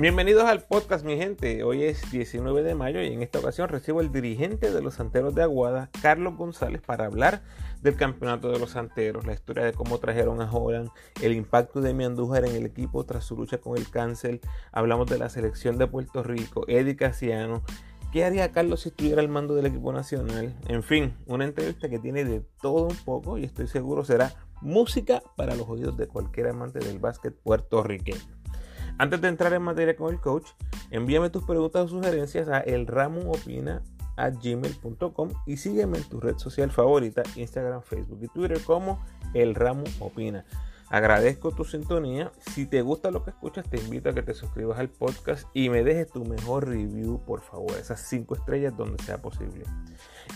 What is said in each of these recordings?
Bienvenidos al podcast, mi gente. Hoy es 19 de mayo y en esta ocasión recibo al dirigente de los Santeros de Aguada, Carlos González, para hablar del campeonato de los Santeros, la historia de cómo trajeron a Holland, el impacto de Miandújar en el equipo tras su lucha con el cáncer. Hablamos de la selección de Puerto Rico, Eddie Casiano. ¿Qué haría Carlos si estuviera al mando del equipo nacional? En fin, una entrevista que tiene de todo un poco y estoy seguro será música para los oídos de cualquier amante del básquet puertorriqueño. Antes de entrar en materia con el coach, envíame tus preguntas o sugerencias a elramuopina.gmail.com y sígueme en tu red social favorita, Instagram, Facebook y Twitter como El Ramo Opina. Agradezco tu sintonía. Si te gusta lo que escuchas, te invito a que te suscribas al podcast y me dejes tu mejor review, por favor. Esas cinco estrellas donde sea posible.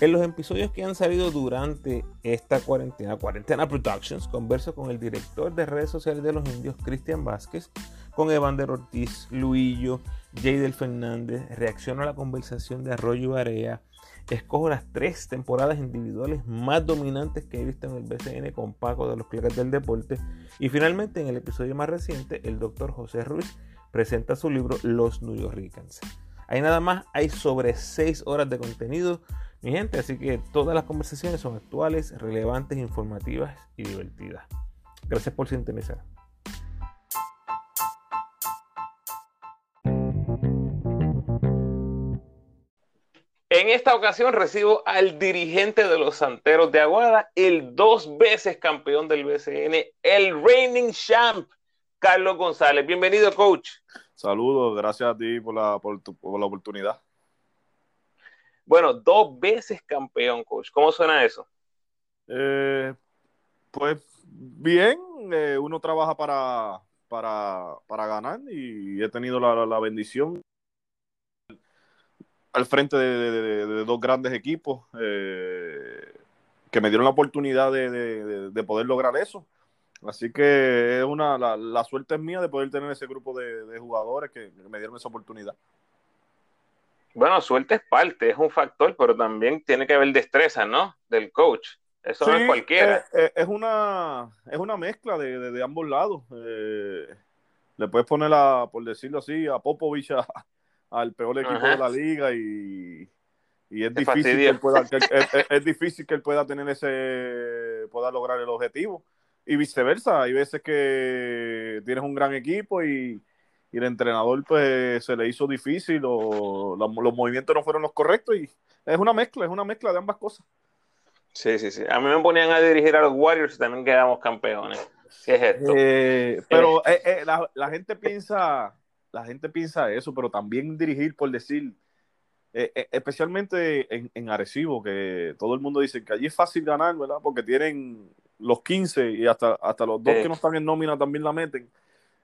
En los episodios que han salido durante esta cuarentena, Cuarentena Productions, converso con el director de redes sociales de los indios, Cristian Vázquez, con Evander Ortiz, Luillo, Jadel Fernández, reacciono a la conversación de Arroyo Barea, escojo las tres temporadas individuales más dominantes que he visto en el BCN con Paco de los Placas del Deporte y finalmente en el episodio más reciente el doctor José Ruiz presenta su libro Los New Yorkers. Ahí nada más hay sobre 6 horas de contenido, mi gente, así que todas las conversaciones son actuales, relevantes, informativas y divertidas. Gracias por sintonizar. En esta ocasión recibo al dirigente de los Santeros de Aguada, el dos veces campeón del BCN, el reigning champ, Carlos González. Bienvenido, coach. Saludos, gracias a ti por la, por, la oportunidad. Bueno, dos veces campeón, coach. ¿Cómo suena eso? Eh, pues bien, eh, uno trabaja para, para, para, ganar y he tenido la, la bendición al frente de, dos grandes equipos eh, que me dieron la oportunidad de, poder lograr eso. Así que es una, la, suerte es mía de poder tener ese grupo de, jugadores que, me dieron esa oportunidad. Bueno, suerte es parte, es un factor, pero también tiene que haber destreza, ¿no? Del coach. Eso no es cualquiera. Eh, eh, es, una, es una mezcla de, ambos lados. le puedes poner, a, por decirlo así, a Popovich a, al peor equipo de la liga y, es, difícil que él pueda, es, difícil que él pueda tener ese, pueda lograr el objetivo. Y viceversa, hay veces que tienes un gran equipo y, el entrenador pues se le hizo difícil o los, movimientos no fueron los correctos y es una mezcla, es una mezcla de ambas cosas. Sí, sí, sí. A mí me ponían a dirigir a los Warriors y también quedamos campeones. ¿Qué es esto? Eh, pero eh, eh, la, la, gente piensa, la gente piensa eso, pero también dirigir, por decir, eh, eh, especialmente en, en, Arecibo, que todo el mundo dice que allí es fácil ganar, ¿verdad? Porque tienen los 15 y hasta, hasta los dos que no están en nómina también la meten.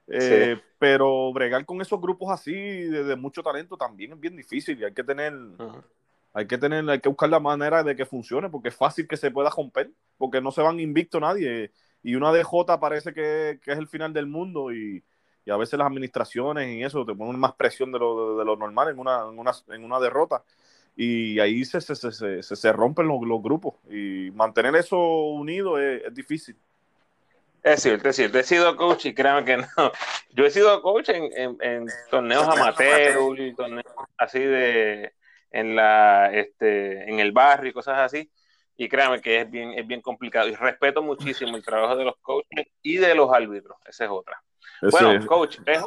Eh, pero bregar con esos grupos así de, mucho talento también es bien difícil y hay que tener, hay que tener, hay que buscar la manera de que funcione, porque es fácil que se pueda romper, porque no se van invicto nadie. Y una DJ parece que, que es el final del mundo y, y a veces las administraciones y eso te ponen más presión de lo, de lo normal en una, en una, en una derrota y ahí se, se, se, se rompen los, los, grupos y mantener eso unido es, difícil. Es cierto, es cierto. He sido coach y créanme que no. Yo he sido coach en, en, en torneos amateur y torneos así de en la este en el barrio y cosas así. Y créanme que es bien, es bien complicado. Y respeto muchísimo el trabajo de los coaches y de los árbitros. Esa es otra bueno, coach, es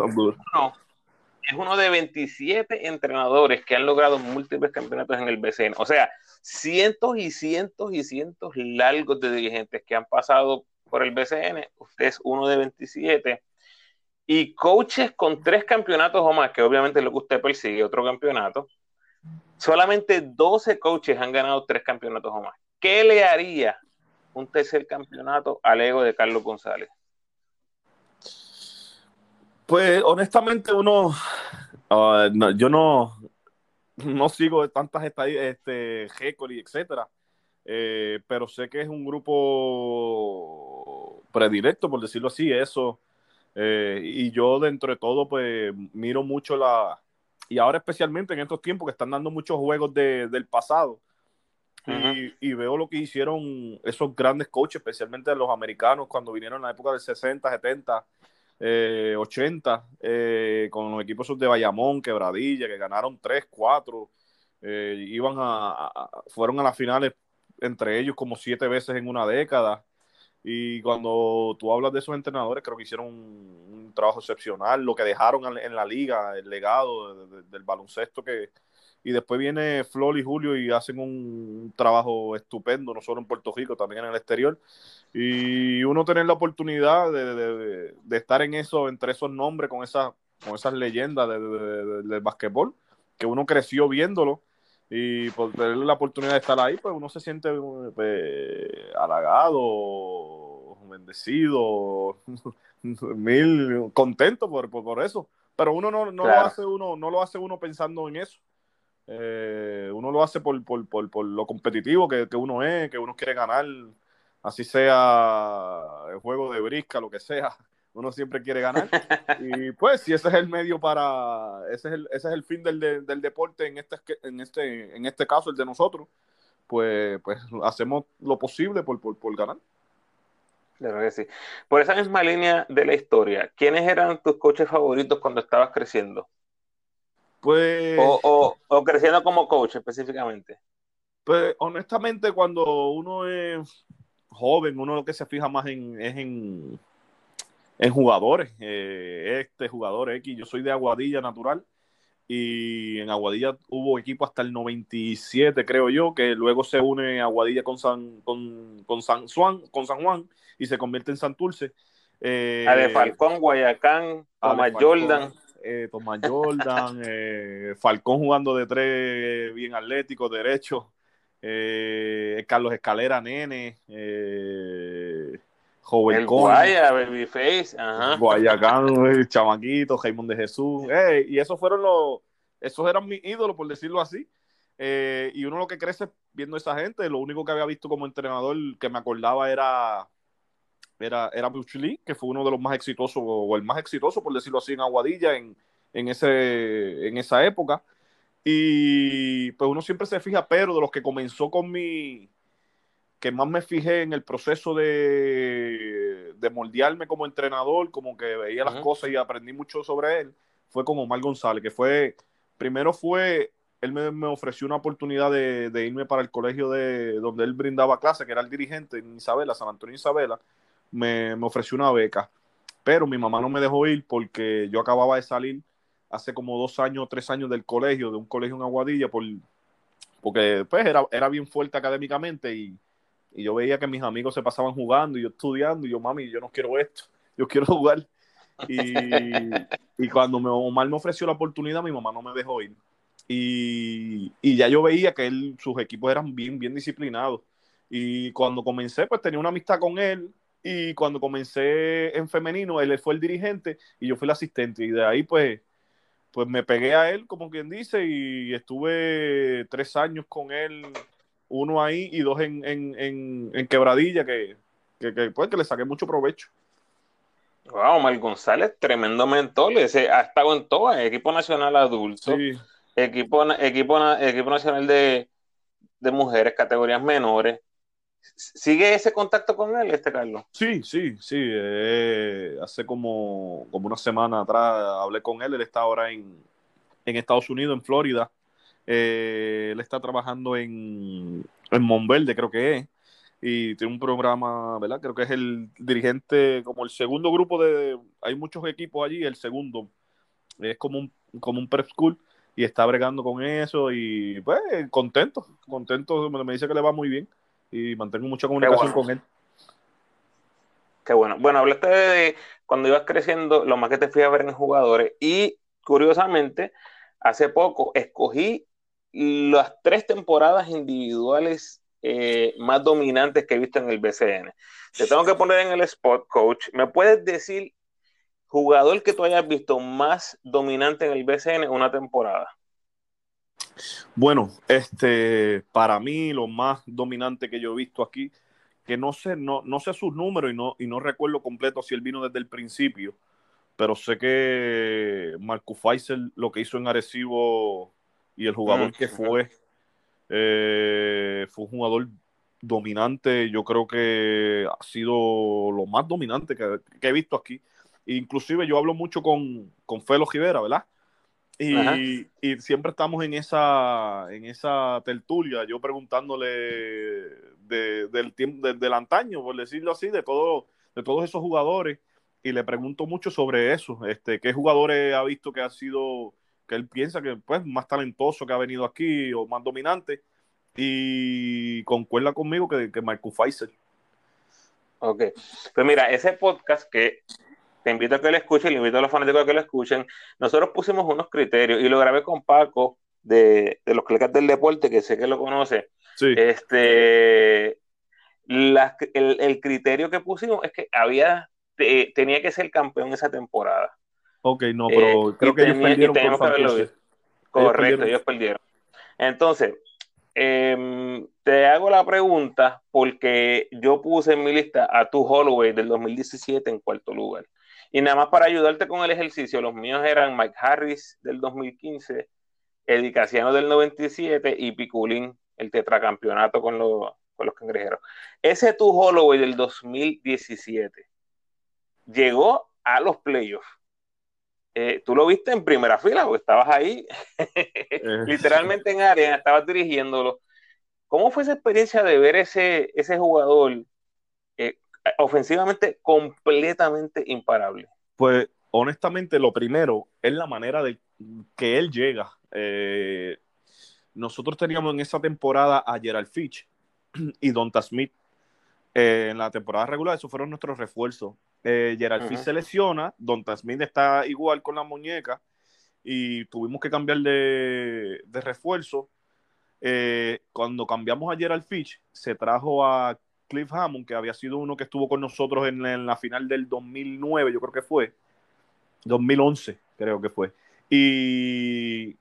uno, de 27 entrenadores que han logrado múltiples campeonatos en el BCN. O sea, cientos y cientos y cientos largos de dirigentes que han pasado por el BCN. Usted es uno de 27. Y coaches con tres campeonatos o más, que obviamente es lo que usted persigue, otro campeonato. Solamente 12 coaches han ganado tres campeonatos o más. ¿Qué le haría un tercer campeonato al ego de Carlos González? Pues honestamente uno, ah, yo no, no sigo tantas este, y etcétera, eh, pero sé que es un grupo predilecto, por decirlo así, eso. Eh, y yo dentro de todo, pues miro mucho la, y ahora especialmente en estos tiempos que están dando muchos juegos del pasado, y, y, veo lo que hicieron esos grandes coaches, especialmente los americanos, cuando vinieron en la época del 60, 70, 80, eh, con los equipos de Bayamón, Quebradilla, que ganaron 3, 4, iban a, fueron a las finales entre ellos como siete veces en una década. Y cuando tú hablas de esos entrenadores, creo que hicieron un, trabajo excepcional, lo que dejaron en la liga, el legado del baloncesto que... Y después viene Flor y Julio y hacen un trabajo estupendo, no solo en Puerto Rico, también en el exterior. Y uno tener la oportunidad de, estar en eso, entre esos nombres, con, esa, con esas leyendas del basquetbol, que uno creció viéndolo y por tener la oportunidad de estar ahí, pues uno se siente pues, halagado, bendecido, mil contento por, por, eso. Pero uno no, no lo hace uno, no lo hace uno pensando en eso. Eh, uno lo hace por, por, por, por lo competitivo que, que, uno es, que uno quiere ganar, así sea el juego de brisca, lo que sea, uno siempre quiere ganar. y pues, si ese es el medio para, ese es el, ese es el fin del, del deporte en este, en, este, en este caso, el de nosotros, pues, pues hacemos lo posible por, por, por ganar. Claro que sí. Por esa misma línea de la historia, ¿quiénes eran tus coaches favoritos cuando estabas creciendo? Pues. O, o, o, creciendo como coach específicamente. Pues honestamente, cuando uno es joven, uno lo que se fija más en, es en, en jugadores. Eh, este jugador X, yo soy de Aguadilla natural y en Aguadilla hubo equipo hasta el 97, creo yo, que luego se une Aguadilla con San, con, con San, Juan, con San Juan y se convierte en Santurce. Eh, de Falcón, Guayacán, Tomás Jordan. Eh, Tomás Jordan, eh, Falcón jugando de tres, bien atlético, derecho. Eh, Carlos Escalera, nene, eh, Joven el Guaya, Babyface, ajá. Guayacán, el chamaquito, Jaimón de Jesús, y esos fueron los, esos eran mis ídolos, por decirlo así. Eh, y uno lo que crece viendo a esa gente, lo único que había visto como entrenador que me acordaba era era, era Lee, que fue uno de los más exitosos, o el más exitoso, por decirlo así, en Aguadilla en, en, ese, en esa época. Y pues uno siempre se fija, pero de los que comenzó con mi, que más me fijé en el proceso de, de moldearme como entrenador, como que veía las cosas y aprendí mucho sobre él, fue con Omar González, que fue, primero fue, él me, ofreció una oportunidad de, de, irme para el colegio de donde él brindaba clase, que era el dirigente en Isabela, San Antonio Isabela, me, me ofreció una beca, pero mi mamá no me dejó ir porque yo acababa de salir hace como dos años, tres años del colegio, de un colegio en Aguadilla, por, porque pues era, era bien fuerte académicamente y, y, yo veía que mis amigos se pasaban jugando y yo estudiando y yo, mami, yo no quiero esto, yo quiero jugar. Y, y cuando me, Omar me ofreció la oportunidad, mi mamá no me dejó ir. Y, y ya yo veía que él, sus equipos eran bien, bien disciplinados. Y cuando comencé, pues tenía una amistad con él. Y cuando comencé en femenino, él fue el dirigente y yo fui el asistente. Y de ahí, pues, pues me pegué a él, como quien dice, y estuve tres años con él, uno ahí y dos en, en, en, Quebradilla, que, que, que, pues, que le saqué mucho provecho. Wow, Omar González, tremendo mentor, ese, ha estado en todo, equipo nacional adulto, equipo, equipo, equipo nacional de, de mujeres, categorías menores, ¿Sigue ese contacto con él, este Carlos? Sí, sí, sí. Eh, hace como, como una semana atrás hablé con él. Él está ahora en, en Estados Unidos, en Florida. Eh, él está trabajando en, en creo que es. Y tiene un programa, ¿verdad? Creo que es el dirigente, como el segundo grupo de. Hay muchos equipos allí, el segundo. Es como un, como un prep school y está bregando con eso. Y pues, contento, contento. Me dice que le va muy bien y mantengo mucha comunicación con él. Qué bueno. Bueno, hablaste de cuando ibas creciendo, lo más que te fui a ver en jugadores y curiosamente, hace poco escogí las tres temporadas individuales eh, más dominantes que he visto en el BCN. Te tengo que poner en el spot, coach. ¿Me puedes decir jugador que tú hayas visto más dominante en el BCN una temporada? Bueno, este, para mí lo más dominante que yo he visto aquí, que no sé, no, no sé sus números y no, y no recuerdo completo si él vino desde el principio, pero sé que Marco Faisal lo que hizo en Arecibo y el jugador mm, que fue, eh, fue un jugador dominante, yo creo que ha sido lo más dominante que, he visto aquí. Inclusive yo hablo mucho con, con Felo Rivera, ¿verdad? Y, y, siempre estamos en esa, en esa tertulia, yo preguntándole de, del, de, del antaño, por decirlo así, de, todo, de todos esos jugadores, y le pregunto mucho sobre eso, este, qué jugadores ha visto que ha sido, que él piensa que pues más talentoso que ha venido aquí o más dominante, y concuerda conmigo que, que Marco Pfizer. Ok, pues mira, ese podcast que te invito a que lo escuchen, le invito a los fanáticos a que lo escuchen. Nosotros pusimos unos criterios y lo grabé con Paco de, los clicas del deporte, que sé que lo conoce. Sí. Este, el, criterio que pusimos es que había tenía que ser campeón esa temporada. Ok, no, pero eh, creo que ellos perdieron. Correcto, ellos perdieron. Entonces, em, te hago la pregunta porque yo puse en mi lista a tu Holloway del 2017 en cuarto lugar. Y nada más para ayudarte con el ejercicio, los míos eran Mike Harris del 2015, Eddie Casiano del 97 y Piculín, el tetracampeonato con, los, con los cangrejeros. Ese tu Holloway del 2017 llegó a los playoffs. Eh, tú lo viste en primera fila porque estabas ahí, eh. literalmente en área, estabas dirigiéndolo. ¿Cómo fue esa experiencia de ver ese, ese jugador ofensivamente completamente imparable. Pues honestamente lo primero es la manera de que él llega. Eh, nosotros teníamos en esa temporada a Gerald Fitch y Donta Smith. Eh, en la temporada regular, esos fueron nuestros refuerzos. Eh, Gerald Fitch se lesiona, Donta Smith está igual con la muñeca y tuvimos que cambiar de, de refuerzo. cuando cambiamos a Gerald Fitch, se trajo a Cliff Hammond, que había sido uno que estuvo con nosotros en, la final del 2009, yo creo que fue, 2011 creo que fue, y,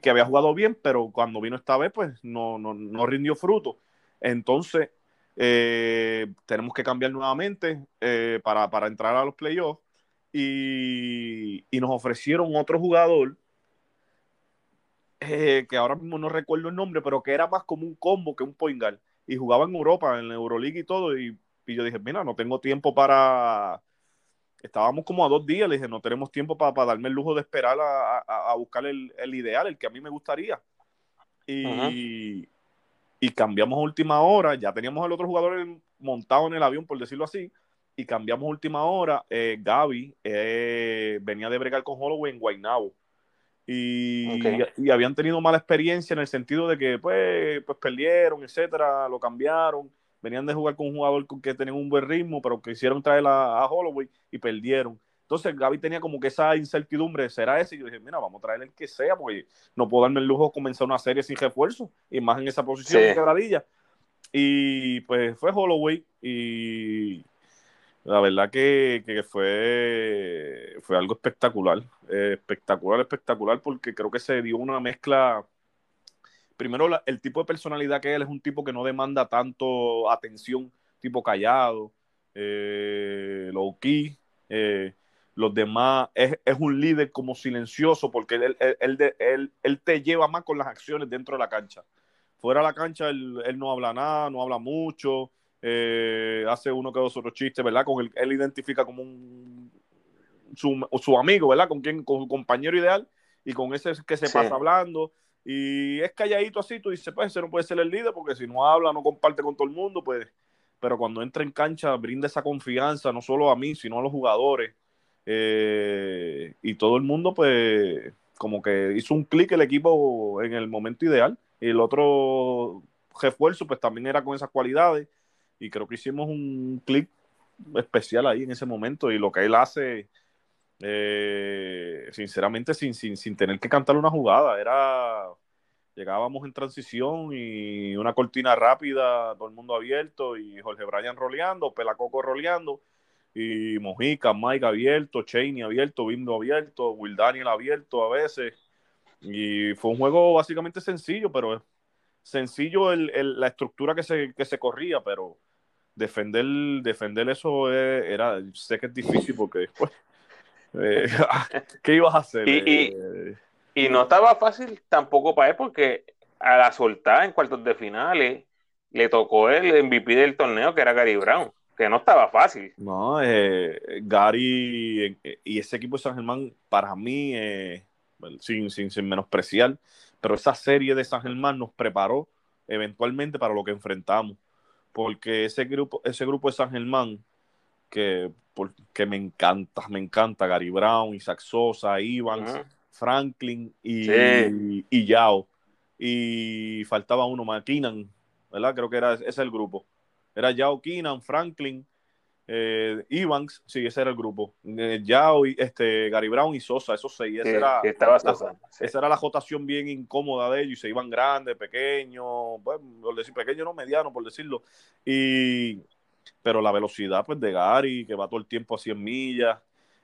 que había jugado bien, pero cuando vino esta vez, pues no, no, rindió fruto. Entonces, eh, tenemos que cambiar nuevamente eh, para, entrar a los playoffs. Y, nos ofrecieron otro jugador eh, que ahora mismo no recuerdo el nombre, pero que era más como un combo que un point y jugaba en Europa, en la Euroleague y todo, y, yo dije, mira, no tengo tiempo para... Estábamos como a dos días, le dije, no tenemos tiempo para, darme el lujo de esperar a, buscar el, ideal, el que a mí me gustaría. Y, y cambiamos a última hora, ya teníamos al otro jugador montado en el avión, por decirlo así, y cambiamos a última hora. Eh, Gaby eh, venía de bregar con Holloway en Guaynabo y, habían tenido mala experiencia en el sentido de que pues, pues perdieron, etcétera, lo cambiaron, venían de jugar con un jugador que tenía un buen ritmo, pero quisieron traer a, Holloway y perdieron. Entonces Gaby tenía como que esa incertidumbre, ¿será ese? Y yo dije, mira, vamos a traer el que sea, porque no puedo darme el lujo de comenzar una serie sin refuerzo, y más en esa posición de quebradilla. Y pues fue Holloway y la verdad que, fue, fue algo espectacular, eh, espectacular, espectacular, porque creo que se dio una mezcla. Primero, el tipo de personalidad que él es un tipo que no demanda tanto atención, tipo callado, eh, low key. Eh, los demás, es, un líder como silencioso, porque él, él, él, te lleva más con las acciones dentro de la cancha. Fuera de la cancha, él, él no habla nada, no habla mucho eh, hace uno que dos otros chistes, ¿verdad? Con el, él identifica como un su, amigo, ¿verdad? Con quien, con su compañero ideal, y con ese que se pasa hablando. Y es calladito así, tú dices, pues ese no puede ser el líder, porque si no habla, no comparte con todo el mundo, pues. Pero cuando entra en cancha, brinda esa confianza, no solo a mí, sino a los jugadores. Eh, y todo el mundo, pues, como que hizo un clic el equipo en el momento ideal. Y el otro refuerzo, pues también era con esas cualidades y creo que hicimos un clic especial ahí en ese momento y lo que él hace, eh, sinceramente, sin, sin, sin tener que cantar una jugada, era llegábamos en transición y una cortina rápida, todo el mundo abierto y Jorge Bryan roleando, Pelacoco roleando y Mojica, Mike abierto, Cheney abierto, Bindo abierto, Will Daniel abierto a veces y fue un juego básicamente sencillo, pero sencillo el, la estructura que se, que se corría, pero defender, defender eso era, sé que es difícil porque después, eh, ¿qué ibas a hacer? Eh, y, no estaba fácil tampoco para él porque a la soltada en cuartos de finales le tocó el MVP del torneo que era Gary Brown. que no estaba fácil. No, eh, Gary eh, y ese equipo de San Germán, para mí, eh, sin, sin, sin, menospreciar, pero esa serie de San Germán nos preparó eventualmente para lo que enfrentamos. Porque ese grupo, ese grupo de San Germán, que, que me encanta, me encanta, Gary Brown, Isaac Sosa, Ivans, Franklin y, y, Yao. Y faltaba uno, McKinnon, ¿verdad? Creo que era ese es el grupo. Era Yao Keenan, Franklin, eh, Evans, sí, ese era el grupo. Eh, Yao, este, Gary Brown y Sosa, esos seis. Esa, era, la, esa era la jotación bien incómoda de ellos y se iban grandes, pequeños, bueno, por decir pequeño, no mediano, por decirlo. Y, pero la velocidad pues, de Gary, que va todo el tiempo a 100 millas,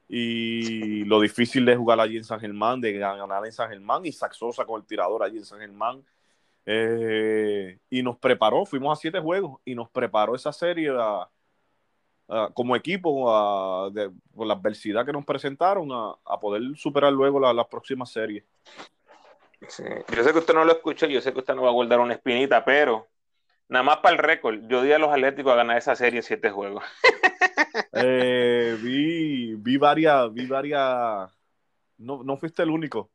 y lo difícil de jugar allí en San Germán, de ganar en San Germán, y Saxosa con el tirador allí en San Germán. Eh, y nos preparó, fuimos a siete juegos y nos preparó esa serie como equipo por la adversidad que nos presentaron a, poder superar luego las próximas series. Yo sé que usted no lo escucha, yo sé que usted no va a guardar una espinita, pero nada más para el récord, yo di a los Atléticos a ganar esa serie en siete juegos. Eh, vi, vi varias, vi varias, no, no fuiste el único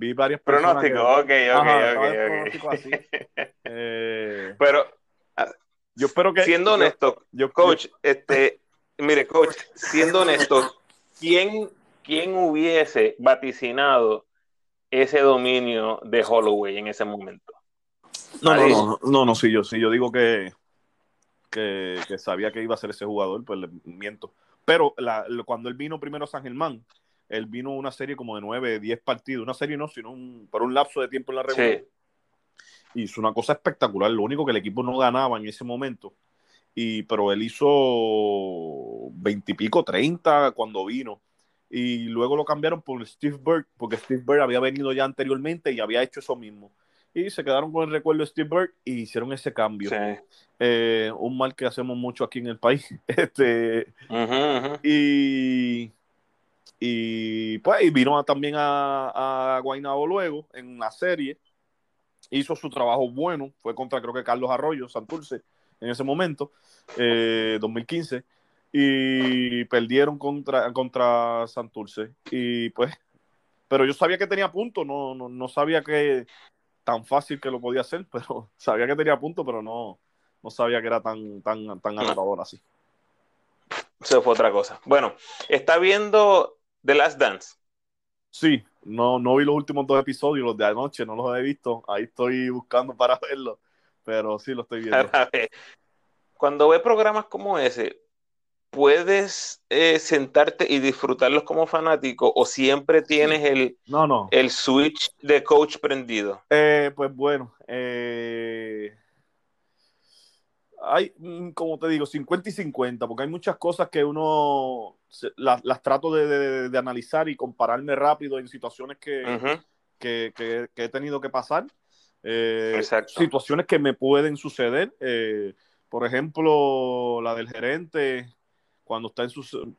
vi varias pronósticos ok, ok, ok, eh, pero yo espero que siendo honesto yo, coach este mire coach siendo honesto quién quién hubiese vaticinado ese dominio de Holloway en ese momento no no, no no no sí yo sí yo digo que que, sabía que iba a ser ese jugador pues le miento pero cuando él vino primero a San Germán él vino una serie como de nueve, diez partidos, una serie no, sino por un lapso de tiempo en la regular. Sí. Hizo una cosa espectacular, lo único que el equipo no ganaba en ese momento, y, pero él hizo veintipico, treinta cuando vino, y luego lo cambiaron por Steve Bird, porque Steve Bird había venido ya anteriormente y había hecho eso mismo. Y se quedaron con el recuerdo de Steve Bird y hicieron ese cambio. Eh, un mal que hacemos mucho aquí en el país. Este, Y y pues vino también a, a Guaynabo luego en una serie. Hizo su trabajo bueno. Fue contra creo que Carlos Arroyo, Santurce, en ese momento, 2015. Eh, y perdieron contra, contra Santurce. Y pues, pero yo sabía que tenía punto, no, no, sabía que tan fácil que lo podía hacer, pero sabía que tenía punto, pero no, no sabía que era tan, tan, tan agotador así. Eso fue otra cosa. Bueno, está viendo The Last Dance. Sí, no, no vi los últimos dos episodios, los de anoche, no los he visto. Ahí estoy buscando para verlos, pero sí lo estoy viendo. Cuando ve programas como ese, ¿puedes eh, sentarte y disfrutarlos como fanático o siempre tienes el, no, no. el switch de coach prendido? Eh, pues bueno, eh, hay, mm, como te digo, 50 y 50, porque hay muchas cosas que uno las, trato de, analizar y compararme rápido en situaciones que, que, he tenido que pasar. Eh, situaciones que me pueden suceder. Eh, por ejemplo, la del gerente, cuando está en,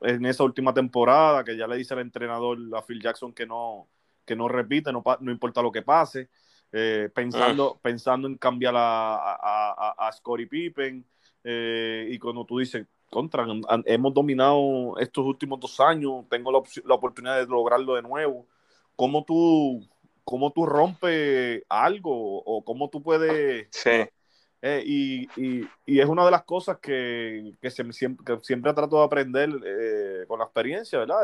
en esa última temporada, que ya le dice al entrenador, a Phil Jackson, que no, que no repite, no, no importa lo que pase. Eh, pensando, ah. pensando en cambiar a, a, a, Scottie Pippen. Eh, y cuando tú dices, contra, hemos dominado estos últimos dos años, tengo la, la oportunidad de lograrlo de nuevo. ¿Cómo tú, cómo tú rompes algo o cómo tú puedes... Sí. Eh, y, y, y, es una de las cosas que, que, siempre, que siempre trato de aprender con la experiencia, ¿verdad?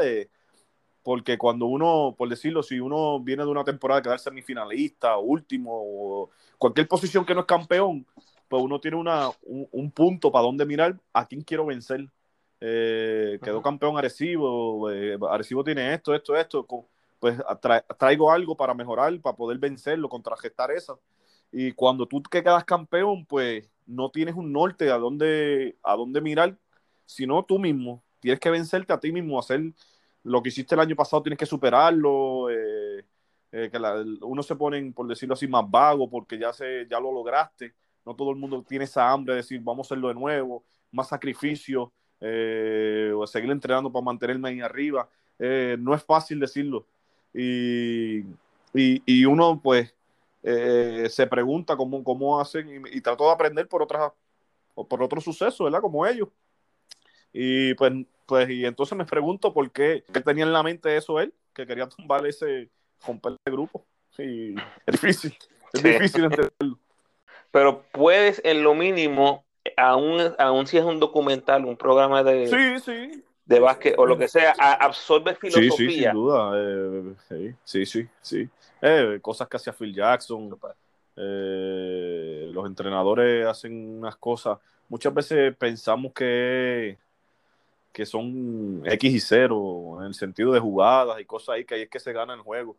Porque cuando uno, por decirlo, si uno viene de una temporada de quedar semifinalista, último, o cualquier posición que no es campeón, pues uno tiene una, un, punto para dónde mirar, a quién quiero vencer. Eh, quedó campeón Arecibo, eh, Arecibo tiene esto, esto, esto, pues traigo algo para mejorar, para poder vencerlo, contragestar eso. Y cuando tú que quedas campeón, pues no tienes un norte a dónde, a dónde mirar, sino tú mismo. Tienes que vencerte a ti mismo, hacer lo que hiciste el año pasado tienes que superarlo, eh, eh, que uno se pone, por decirlo así, más vago porque ya, se, ya lo lograste, no todo el mundo tiene esa hambre de decir, vamos a hacerlo de nuevo, más sacrificio, eh, o seguir entrenando para mantenerme ahí arriba, no es fácil decirlo. Y, y, uno pues se pregunta cómo, cómo hacen y, y de aprender por otras por otros sucesos, ¿verdad? Como ellos. Y pues, pues, y entonces me pregunto por qué, qué tenía en la mente eso él, que quería tumbar ese, romper ese grupo. Y es difícil, es difícil entenderlo. Pero puedes, en lo mínimo, aún, aún si es un documental, un programa de, sí, sí. de básquet o lo que sea, absorbe filosofía. Sí, sí, sin duda. Eh, sí, sí, sí. Eh, cosas que hacía Phil Jackson. Eh, los entrenadores hacen unas cosas. Muchas veces pensamos que, que son X y 0 en el sentido de jugadas y cosas ahí, que ahí es que se gana el juego.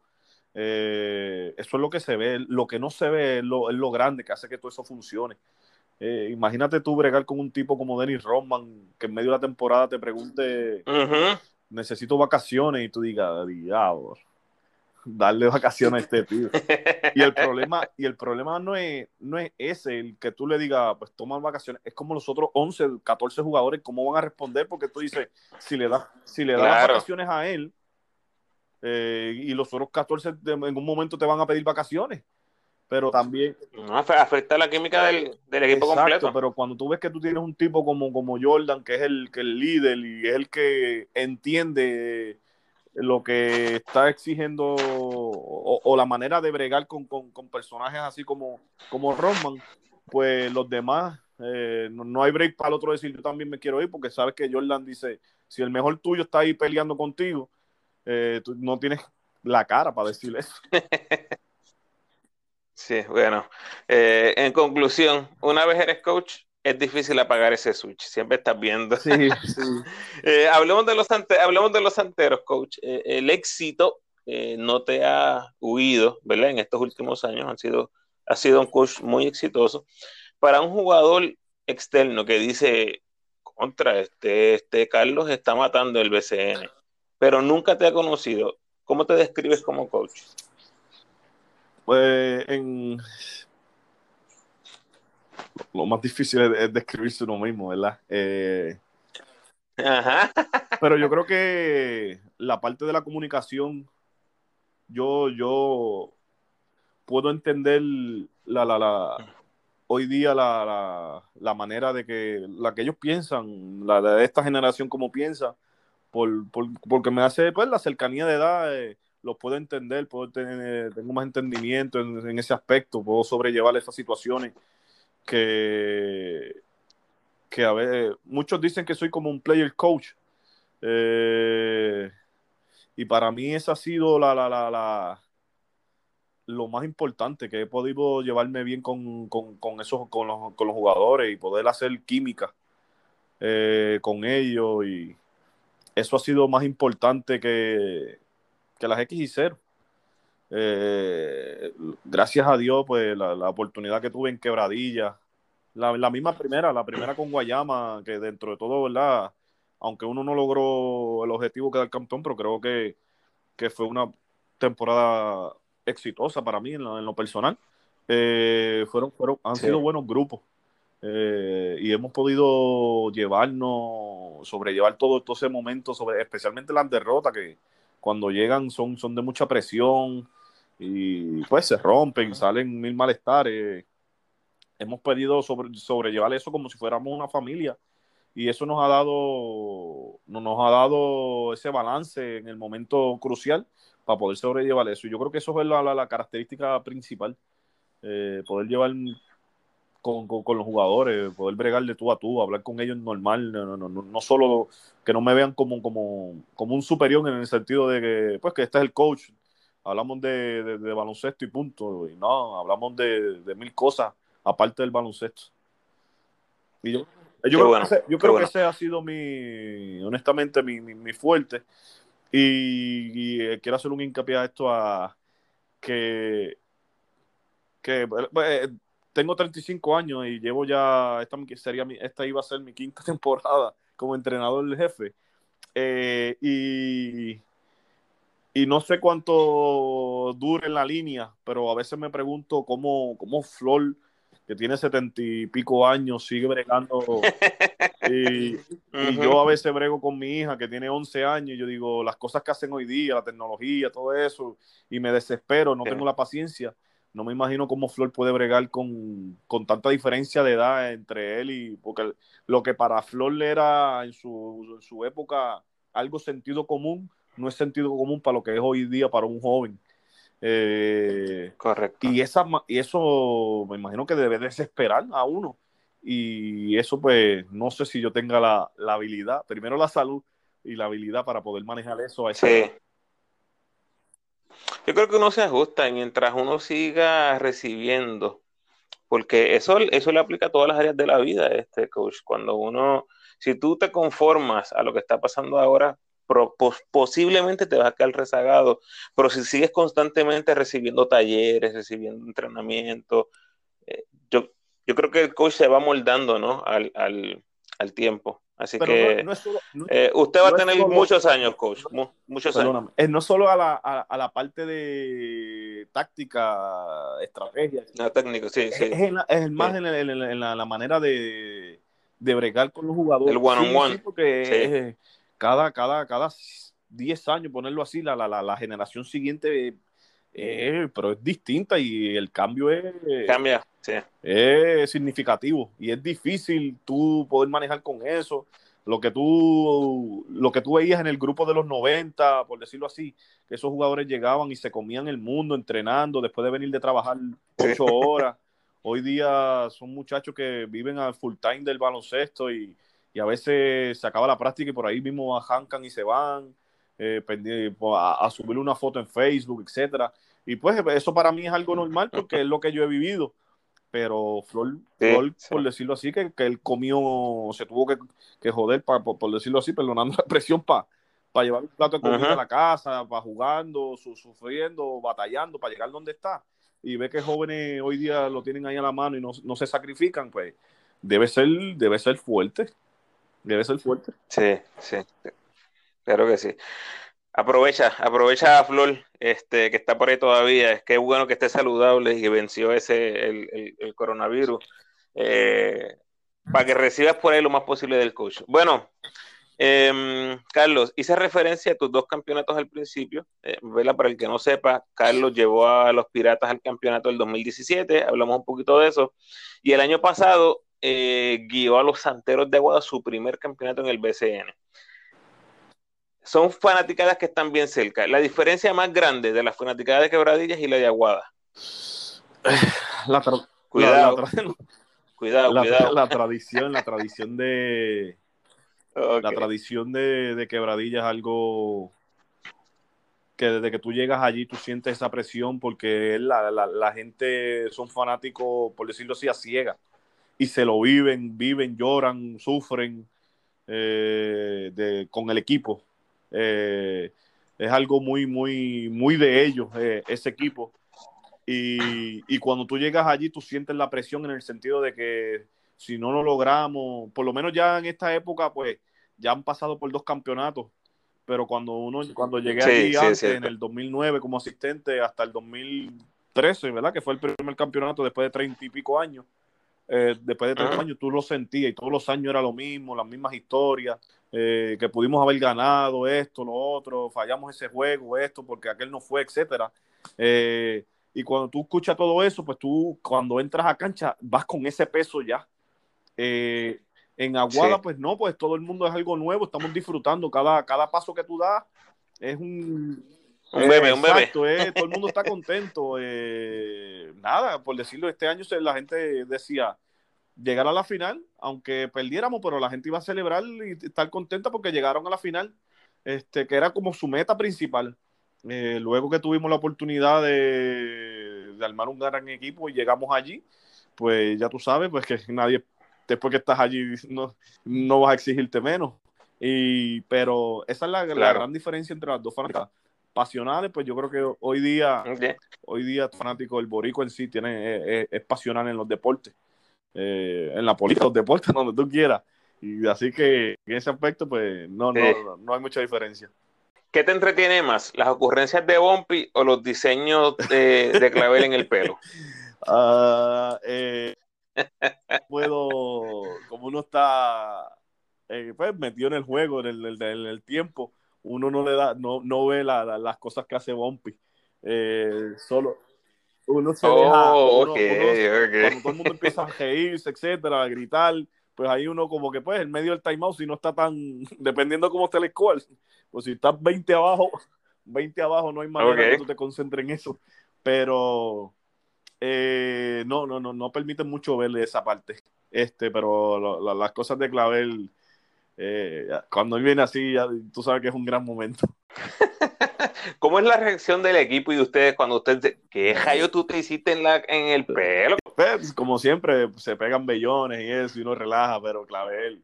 eso es lo que se ve. Lo que no se ve es lo, es lo grande que hace que todo eso funcione. Eh, imagínate tú bregar con un tipo como Dennis Rodman, que en medio de la temporada te pregunte, necesito vacaciones, y tú digas, diablo, darle vacaciones a este tío. y el problema, y el problema no es, no es ese, el que tú le digas, pues toman vacaciones, es como los otros 11, 14 jugadores, ¿cómo van a responder? Porque tú dices, si le das si le das vacaciones a él, eh, y los otros 14 en un momento te van a pedir vacaciones pero también... afecta la química del, del equipo exacto, completo. pero cuando tú ves que tú tienes un tipo como, como Jordan, que es el, que el líder y es el que entiende lo que está exigiendo o, la manera de bregar con, personajes así como, como Roman, pues los demás, eh, no, hay break para el otro decir yo también me quiero ir porque sabes que Jordan dice, si el mejor tuyo está ahí peleando contigo, eh, tú no tienes la cara para decirle eso. Sí, bueno. Eh, en conclusión, una vez eres coach, es difícil apagar ese switch. Siempre estás viendo. Sí, sí. Eh, hablemos, de los hablemos de los santeros, coach. Eh, el éxito no te ha huido, ¿verdad? En estos últimos años han sido, ha sido un coach muy exitoso. Para un jugador externo que dice, contra, este, este Carlos está matando el BCN, pero nunca te ha conocido, ¿cómo te describes como coach? Pues en... Lo más difícil es, describirse uno mismo, ¿verdad? Eh, pero yo creo que la parte de la comunicación, yo, yo puedo entender la, la, la hoy día la, la, manera de que la que ellos piensan, la de esta generación como piensa, por, porque me hace pues la cercanía de edad. Eh, lo puedo entender, puedo tener, tengo más entendimiento en, ese aspecto, puedo sobrellevar esas situaciones que, que a ver, muchos dicen que soy como un player coach. Eh, y para mí esa ha sido la, la, la, la, lo más importante, que he podido llevarme bien con, esos, con los, con los jugadores y poder hacer química eh, con ellos. Y eso ha sido más importante que, que las X y 0. Eh, gracias a Dios, pues la, oportunidad que tuve en Quebradilla, la, misma primera, la primera con Guayama, que dentro de todo, ¿verdad? Aunque uno no logró el objetivo que era el campeón, pero creo que, fue una temporada exitosa para mí en lo, personal. Eh, fueron, fueron, han sido buenos grupos. Eh, y hemos podido llevarnos, sobrellevar todo, todo ese momento, sobre, especialmente las derrotas que, cuando llegan son, son de mucha presión y pues se rompen, salen mil malestares. Hemos pedido sobre, sobrellevar eso como si fuéramos una familia y eso nos ha dado nos ha dado ese balance en el momento crucial para poder sobrellevar eso. Y yo creo que eso es la, la, característica principal, eh, poder llevar con, los jugadores, poder bregar de tú a tú, hablar con ellos normal, no, no, no, no solo que no me vean como, como, como un superior en el sentido de que, pues, que este es el coach, hablamos de, baloncesto y punto, y no, hablamos de, mil cosas aparte del baloncesto. Y yo, yo creo, que, ese, yo creo que ese ha sido mi, honestamente, mi, mi, fuerte. Y, eh, quiero hacer un hincapié a esto a que, que eh, tengo 35 años y llevo ya, esta, sería esta iba a ser mi quinta temporada como entrenador del jefe. Eh, y, y no sé cuánto dure en la línea, pero a veces me pregunto cómo, cómo Flor, que tiene setenta y pico años, sigue bregando. y, yo a veces brego con mi hija, que tiene 11 años, y yo digo, las cosas que hacen hoy día, la tecnología, todo eso, y me desespero, no tengo la paciencia no me imagino cómo Flor puede bregar con, tanta diferencia de edad entre él y. Porque lo que para Flor era en su, en su época algo sentido común, no es sentido común para lo que es hoy día para un joven. Eh, Correcto. Y, esa, y eso me imagino que debe desesperar a uno. Y eso, pues, no sé si yo tenga la, habilidad, primero la salud y la habilidad para poder manejar eso. A sí. Yo creo que uno se ajusta mientras uno siga recibiendo, porque eso, eso le aplica a todas las áreas de la vida, este coach. Cuando uno, si tú te conformas a lo que está pasando ahora, posiblemente te vas a quedar rezagado, pero si sigues constantemente recibiendo talleres, recibiendo entrenamiento, eh, yo, yo creo que el coach se va moldando ¿no? al, al, al tiempo. Así que eh, usted va a tener muchos años, coach. muchos años. Es no solo a la, a, la, parte de táctica, estrategia. La técnica, sí, sí. Es, es más en, en, la, manera de, de, bregar con los jugadores. El one on one. porque cada, cada, cada 10 años, ponerlo así, la, la, la generación siguiente, eh, pero es distinta y el cambio es, Cambia, sí. es significativo y es difícil tú poder manejar con eso. Lo que, tú, lo que tú veías en el grupo de los 90, por decirlo así, que esos jugadores llegaban y se comían el mundo entrenando después de venir de trabajar ocho horas. Hoy día son muchachos que viven al full time del baloncesto y, y a veces se acaba la práctica y por ahí mismo arrancan y se van eh, a, subir una foto en Facebook, etcétera. Y pues eso para mí es algo normal porque es lo que yo he vivido. Pero Flor, por decirlo así, que, que, él comió, se tuvo que, que joder, por, decirlo así, perdonando la presión, para llevar un plato de comida a la casa, para jugando, sufriendo, batallando, para llegar donde está. Y ve que jóvenes hoy día lo tienen ahí a la mano y no, no se sacrifican, pues debe ser, debe ser fuerte. Debe ser fuerte. Sí, sí. Claro que sí. Aprovecha, aprovecha a Flor, este, que está por ahí todavía. Es que bueno que esté saludable y que venció ese el, coronavirus. Eh, para que recibas por ahí lo más posible del coach. Bueno, em, Carlos, hice referencia a tus dos campeonatos al principio. Eh, Para el que no sepa, Carlos llevó a los Piratas al campeonato del 2017. Hablamos un poquito de eso. Y el año pasado eh, guió a los Santeros de Aguada su primer campeonato en el BCN. Son fanaticadas que están bien cerca. La diferencia más grande de las fanaticadas de Quebradillas y la de Aguada. La cuidado, cuidado, la, tradición, la tradición de la tradición de, Quebradillas es algo que desde que tú llegas allí tú sientes esa presión porque la, la gente son fanáticos, por decirlo así, a ciega y se lo viven, viven, lloran, sufren eh, con el equipo. Eh, es algo muy, muy, muy de ellos, eh, ese equipo. Y, cuando tú llegas allí, tú sientes la presión en el sentido de que si no lo logramos, por lo menos ya en esta época, pues ya han pasado por dos campeonatos. Pero cuando uno, cuando llegué allí antes, en el 2009 como asistente, hasta el 2013, ¿verdad? Que fue el primer campeonato después de treinta y pico años eh, después de tres años tú lo sentías y todos los años era lo mismo, las mismas historias, eh, que pudimos haber ganado esto, lo otro, fallamos ese juego, esto, porque aquel no fue, etcétera. Eh, y cuando tú escuchas todo eso, pues tú cuando entras a cancha vas con ese peso ya. en Aguada, pues no, pues todo el mundo es algo nuevo, estamos disfrutando cada, cada paso que tú das. Es un, un bebé, un bebé. todo el mundo está contento. nada, por decirlo, este año la gente decía llegar a la final, aunque perdiéramos, pero la gente iba a celebrar y estar contenta porque llegaron a la final, este, que era como su meta principal. Eh, luego que tuvimos la oportunidad de, de, armar un gran equipo y llegamos allí, pues ya tú sabes, pues que nadie, después que estás allí, no, no vas a exigirte menos. Y, pero esa es la, gran diferencia entre las dos fanáticas pasionales, pues yo creo que hoy día, hoy día fanático, el borico en sí tiene, es, pasional en los deportes, eh, en la política, los deportes, donde tú quieras. Y así que en ese aspecto, pues no, no, no, hay mucha diferencia. ¿Qué te entretiene más? ¿Las ocurrencias de Bumpy o los diseños de, clavel en el pelo? Eh, puedo, como uno está eh, pues, metido en el juego, en el, en el tiempo, uno no le da, no, no ve las cosas que hace Bumpy. Eh, solo, uno se Oh, deja, uno- ok, uno- cuando todo el mundo empieza a reírse, etcétera, a gritar, pues ahí uno como que pues en medio del timeout si no está tan, dependiendo cómo esté el score, pues si estás 20 abajo, 20 abajo no hay manera Ok. que tú te concentres en eso, pero eh, no, no, no, no permiten mucho ver esa parte, este, pero lo- la- las cosas de Clavel, eh, cuando él viene así, ya tú sabes que es un gran momento. ¿Cómo es la reacción del equipo y de ustedes cuando ustedes dicen, ¿qué rayo tú te hiciste en, la, en el pelo? Pues, como siempre, se pegan bellones y eso, y uno relaja, pero Clavel,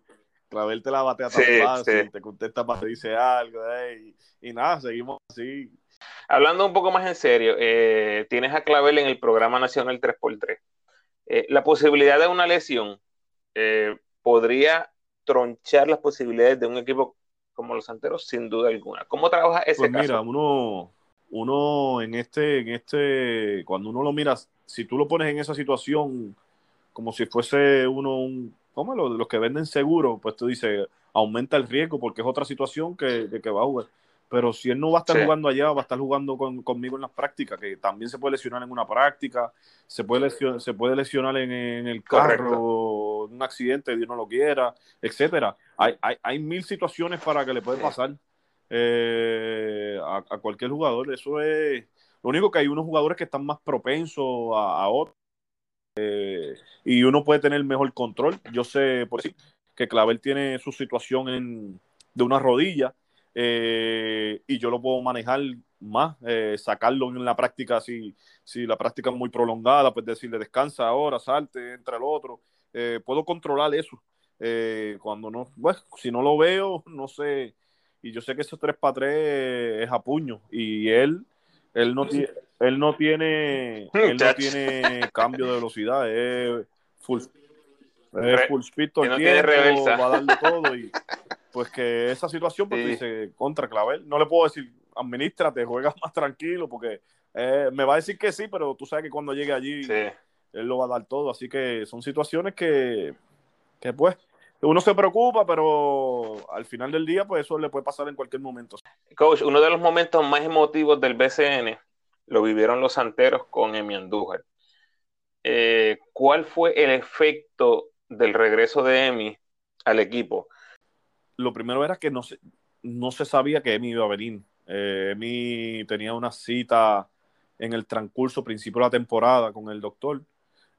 Clavel te la batea tan Sí, fácil, sí. te contesta para te dice algo, eh, y, y nada, seguimos así. Hablando un poco más en serio, eh, tienes a Clavel en el programa nacional 3x3. Eh, la posibilidad de una lesión podría tronchar las posibilidades de un equipo como los Santeros, sin duda alguna. ¿Cómo trabaja ese Pues mira, caso? uno, uno en este, en este, cuando uno lo mira, si tú lo pones en esa situación, como si fuese uno un, ¿cómo? Los, los que venden seguro, pues tú dices, aumenta el riesgo porque es otra situación que, que, que va a jugar. Pero si él no va a estar Sí. jugando allá, va a estar jugando con- conmigo en las prácticas, que también se puede lesionar en una práctica, se puede lesionar, se puede lesionar en, en el carro, Correcto. Un accidente, Dios no lo quiera, etcétera. Hay, hay, hay mil situaciones para que le puede pasar eh, a, a cualquier jugador. Eso es. Lo único que hay unos jugadores que están más propensos a, a otros eh, y uno puede tener mejor control. Yo sé, por sí, que Clavel tiene su situación en, de una rodilla eh, y yo lo puedo manejar más, eh, sacarlo en la práctica si, si la práctica es muy prolongada, pues decirle descansa ahora, salte, entra el otro. Eh, puedo controlar eso. Eh, cuando no, bueno, si no lo veo, no sé. Y yo sé que esos 3 para 3 es a puño. Y él, él no tiene, él no tiene, él no tiene cambio de velocidad, es full, es full speed todo no tiene tiempo, reversa. va a darle todo y pues que esa situación pues Sí. dices contra Clavel, no le puedo decir administrate, juega más tranquilo porque eh, me va a decir que sí, pero tú sabes que cuando llegue allí Sí. Él lo va a dar todo, así que son situaciones que, que pues uno se preocupa, pero al final del día pues eso le puede pasar en cualquier momento. Coach, uno de los momentos más emotivos del BCN lo vivieron los Santeros con Emi Andújar. Eh, ¿Cuál fue el efecto del regreso de Emi al equipo? Lo primero era que no se, no se sabía que Emi iba a venir. Eh, Emi tenía una cita en el transcurso principio de la temporada con el doctor,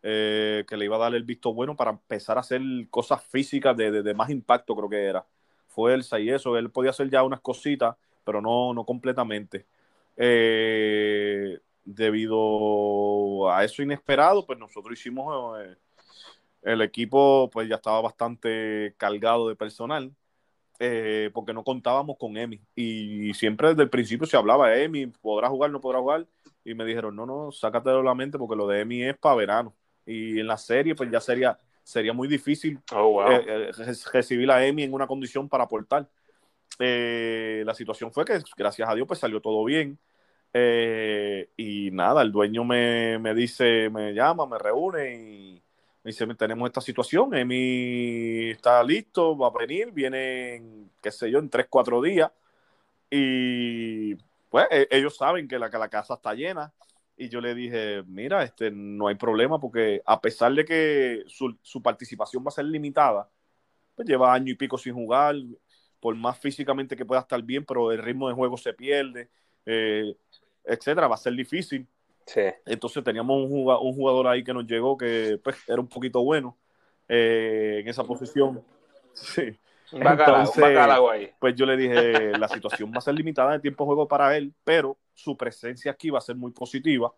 eh, que le iba a dar el visto bueno para empezar a hacer cosas físicas de, de- más impacto, creo que era. Fuerza y eso. Él podía hacer ya unas cositas, pero no, no completamente. Eh, debido a eso inesperado, pues nosotros hicimos, eh, el equipo pues ya estaba bastante cargado de personal porque no contábamos con Emi. Y siempre desde el principio se hablaba, Emi, ¿podrá jugar, no podrá jugar? Y me dijeron, no, no, sácatelo de la mente porque lo de Emi es para verano. Y en la serie, pues ya sería, sería muy difícil Oh, wow. eh, eh, re- recibir a Emi en una condición para aportar. Eh, la situación fue que, gracias a Dios, pues salió todo bien. Eh, y nada, el dueño me, me dice, me llama, me reúne y me dice, tenemos esta situación, Emi está listo, va a venir, viene, en, qué sé yo, en tres, cuatro días. Y pues e- ellos saben que la, que la casa está llena. Y yo le dije, mira, este, no hay problema porque a pesar de que su, su participación va a ser limitada, pues lleva año y pico sin jugar, por más físicamente que pueda estar bien, pero el ritmo de juego se pierde, eh, etcétera, va a ser difícil. Sí. Entonces teníamos un jugador, un jugador ahí que nos llegó que pues, era un poquito bueno eh, en esa posición. Sí. Un bacalao, Entonces-. Pues yo le dije, la situación va a ser limitada de tiempo de juego para él, pero su presencia aquí va a ser muy positiva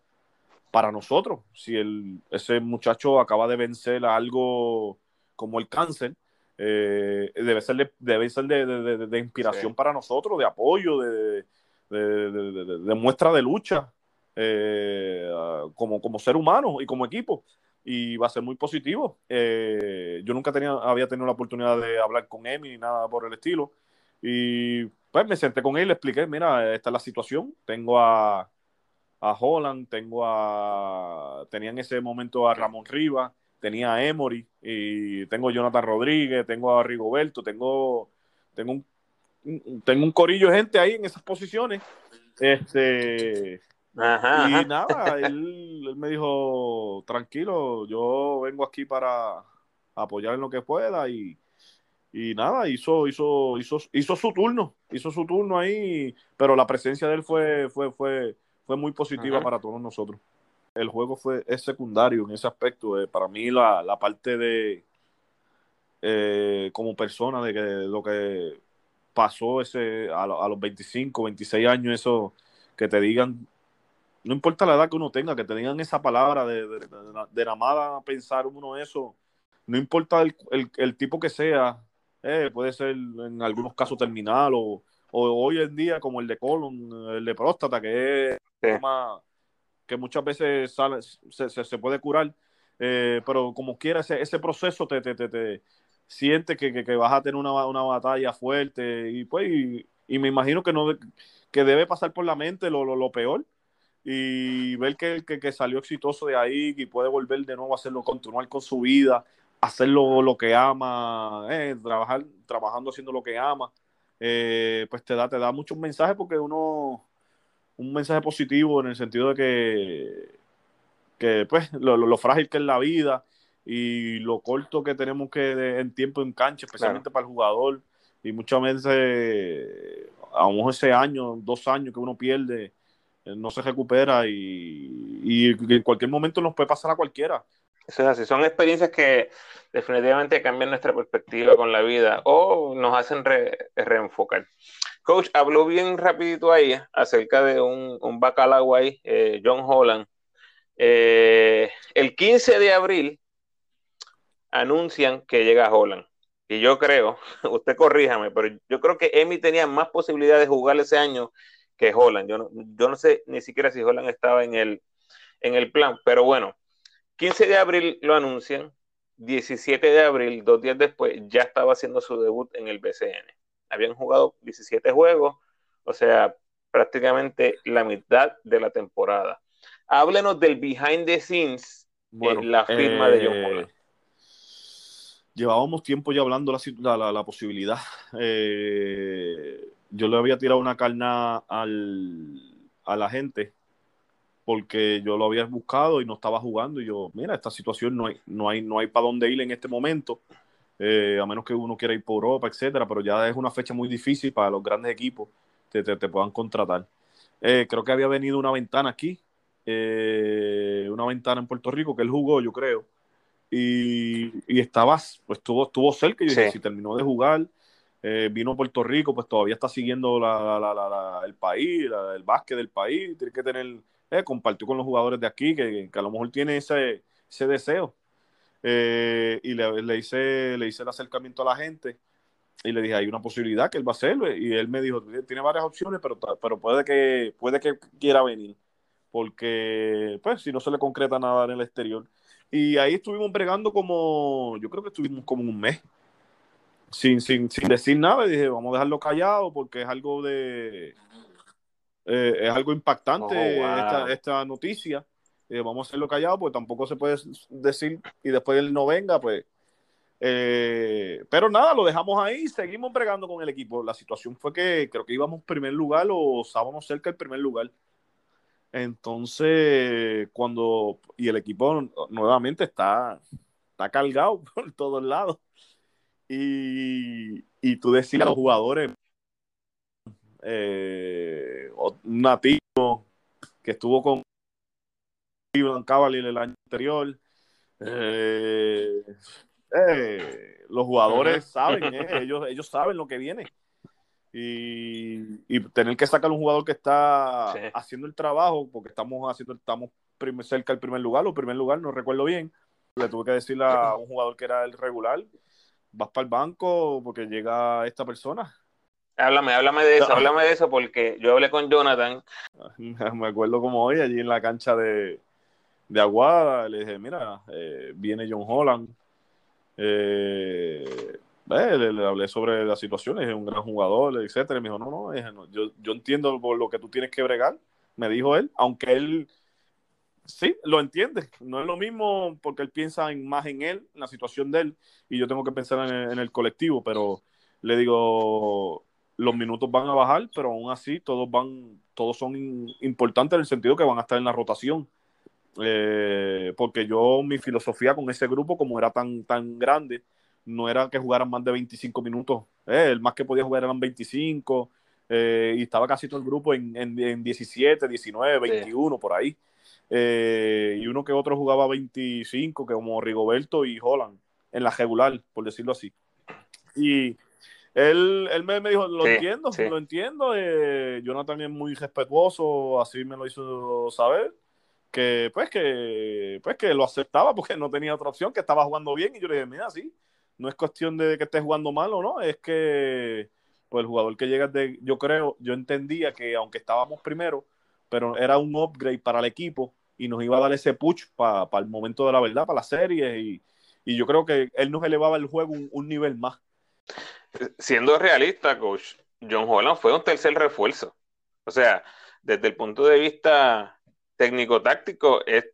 para nosotros. Si el, ese muchacho acaba de vencer a algo como el cáncer, eh, debe ser, de, debe ser de, de- de- inspiración Sí. para nosotros, de apoyo, de muestra de lucha eh, como, como ser humano y como equipo. Y va a ser muy positivo. Eh, yo nunca tenía, había tenido la oportunidad de hablar con Emi ni nada por el estilo. Y pues me senté con él y le expliqué, mira, esta es la situación. Tengo a, a Holland, tengo a... Tenía en ese momento a Ramón Rivas, tenía a Emory, y tengo a Jonathan Rodríguez, tengo a Rigoberto, tengo, tengo, un, tengo un corillo de gente ahí en esas posiciones. Este, Ajá, y ajá. nada, él él me dijo, tranquilo, yo vengo aquí para apoyar en lo que pueda y, y nada, hizo, hizo, hizo, hizo su turno, hizo su turno ahí, pero la presencia de él fue, fue, fue, fue muy positiva para todos nosotros. El juego fue, es secundario en ese aspecto. Eh, para mí la, la parte de eh, como persona, de que lo que pasó ese a, a, los 25, 26 años, eso que te digan, no importa la edad que uno tenga, que te digan esa palabra de, de, de, de nada más pensar uno eso, no importa el, el, el tipo que sea, eh, puede ser en algunos casos terminal o, o, hoy en día como el de colon, el de próstata, que es sí. más, que muchas veces sale, se, se, se, puede curar, eh, pero como quiera ese, ese proceso te, te, te, te siente que, que, que, vas a tener una, una batalla fuerte y pues y, y, me imagino que no que debe pasar por la mente lo, lo, lo peor y ver que, que, que, salió exitoso de ahí y puede volver de nuevo a hacerlo, continuar con su vida hacer lo, que ama, eh, trabajar, trabajando haciendo lo que ama, eh, pues te da, te da muchos mensajes porque uno, un mensaje positivo en el sentido de que, que pues, lo, lo, lo frágil que es la vida y lo corto que tenemos que de, en tiempo en cancha, especialmente claro. para el jugador, y muchas veces, a lo mejor ese año, dos años que uno pierde, no se recupera y, y en cualquier momento nos puede pasar a cualquiera. Eso es así. Son experiencias que definitivamente cambian nuestra perspectiva con la vida o nos hacen re, reenfocar. Coach, habló bien rapidito ahí acerca de un, un bacalao ahí, eh, John Holland. Eh, el 15 de abril anuncian que llega Holland. Y yo creo, usted corríjame, pero yo creo que Emi tenía más posibilidad de jugar ese año que Holland. Yo no, yo no sé ni siquiera si Holland estaba en el, en el plan, pero bueno, 15 de abril lo anuncian, 17 de abril, dos días después, ya estaba haciendo su debut en el BCN. Habían jugado 17 juegos, o sea, prácticamente la mitad de la temporada. Háblenos del behind the scenes bueno, en la firma eh, de John Holland. Llevábamos tiempo ya hablando la, la, la posibilidad. Eh, yo le había tirado una carna al, a la gente porque yo lo había buscado y no estaba jugando y yo, mira, esta situación no hay, no hay, no hay para dónde ir en este momento, eh, a menos que uno quiera ir por Europa, etcétera, pero ya es una fecha muy difícil para los grandes equipos que te, te, puedan contratar. Eh, creo que había venido una ventana aquí, eh, una ventana en Puerto Rico que él jugó, yo creo, y, y estaba, pues estuvo, estuvo cerca y sí. si terminó de jugar, eh, vino a Puerto Rico, pues todavía está siguiendo la, el país, el básquet del país, tiene que tener eh, compartió con los jugadores de aquí, que, que, a lo mejor tiene ese, ese deseo. Eh, y le, le, hice, le hice el acercamiento a la gente y le dije, hay una posibilidad que él va a hacerlo. Y él me dijo, tiene varias opciones, pero, pero puede, que, puede que quiera venir. Porque, pues, si no se le concreta nada en el exterior. Y ahí estuvimos bregando como, yo creo que estuvimos como un mes. Sin, sin, sin decir nada, dije, vamos a dejarlo callado porque es algo de, eh, es algo impactante oh, wow. esta, esta, noticia. Eh, vamos a hacerlo callado, pues tampoco se puede decir y después él no venga, pues. Eh, pero nada, lo dejamos ahí, seguimos bregando con el equipo. La situación fue que creo que íbamos primer lugar o estábamos cerca del primer lugar. Entonces, cuando. Y el equipo nuevamente está, está cargado por todos lados. Y, y tú decías a los jugadores, eh, un nativo que estuvo con Cleveland Cavaliers el año anterior. Eh, eh, los jugadores saben, eh, ellos, ellos saben lo que viene. Y, y, tener que sacar un jugador que está sí. haciendo el trabajo, porque estamos haciendo, estamos cerca del primer lugar, o primer lugar, no recuerdo bien. Le tuve que decirle a un jugador que era el regular, vas para el banco porque llega esta persona Háblame, háblame de eso, háblame de eso porque yo hablé con Jonathan. Me acuerdo como hoy, allí en la cancha de, de Aguada, le dije, mira, eh, viene John Holland. Eh, eh, le, le, hablé sobre la situación, es un gran jugador, etcétera. Y me dijo, no, no yo, yo entiendo por lo que tú tienes que bregar, me dijo él, aunque él sí, lo entiende. No es lo mismo porque él piensa en, más en él, en la situación de él, y yo tengo que pensar en el, en el colectivo, pero le digo, los minutos van a bajar, pero aún así todos van, todos son importantes en el sentido que van a estar en la rotación. Eh, porque yo, mi filosofía con ese grupo, como era tan, tan grande, no era que jugaran más de 25 minutos. Eh, el más que podía jugar eran 25. Eh, y estaba casi todo el grupo en, en, 17, 19, 21, por ahí. Y uno que otro jugaba 25, que como Rigoberto y Holland, en la regular, por decirlo así. Y él, él me, dijo, lo entiendo, lo entiendo. Jonathan es muy respetuoso, así me lo hizo saber que pues que pues que lo aceptaba porque no tenía otra opción, que estaba jugando bien y yo le dije, mira, sí, no es cuestión de que estés jugando mal o no, es que pues el jugador que llega de, yo creo, yo entendía que aunque estábamos primero, pero era un upgrade para el equipo y nos iba a dar ese push para el momento de la verdad, para la serie y, y, yo creo que él nos elevaba el juego un, un nivel más. Siendo realista, coach, John Holland fue un tercer refuerzo. O sea, desde el punto de vista técnico-táctico es,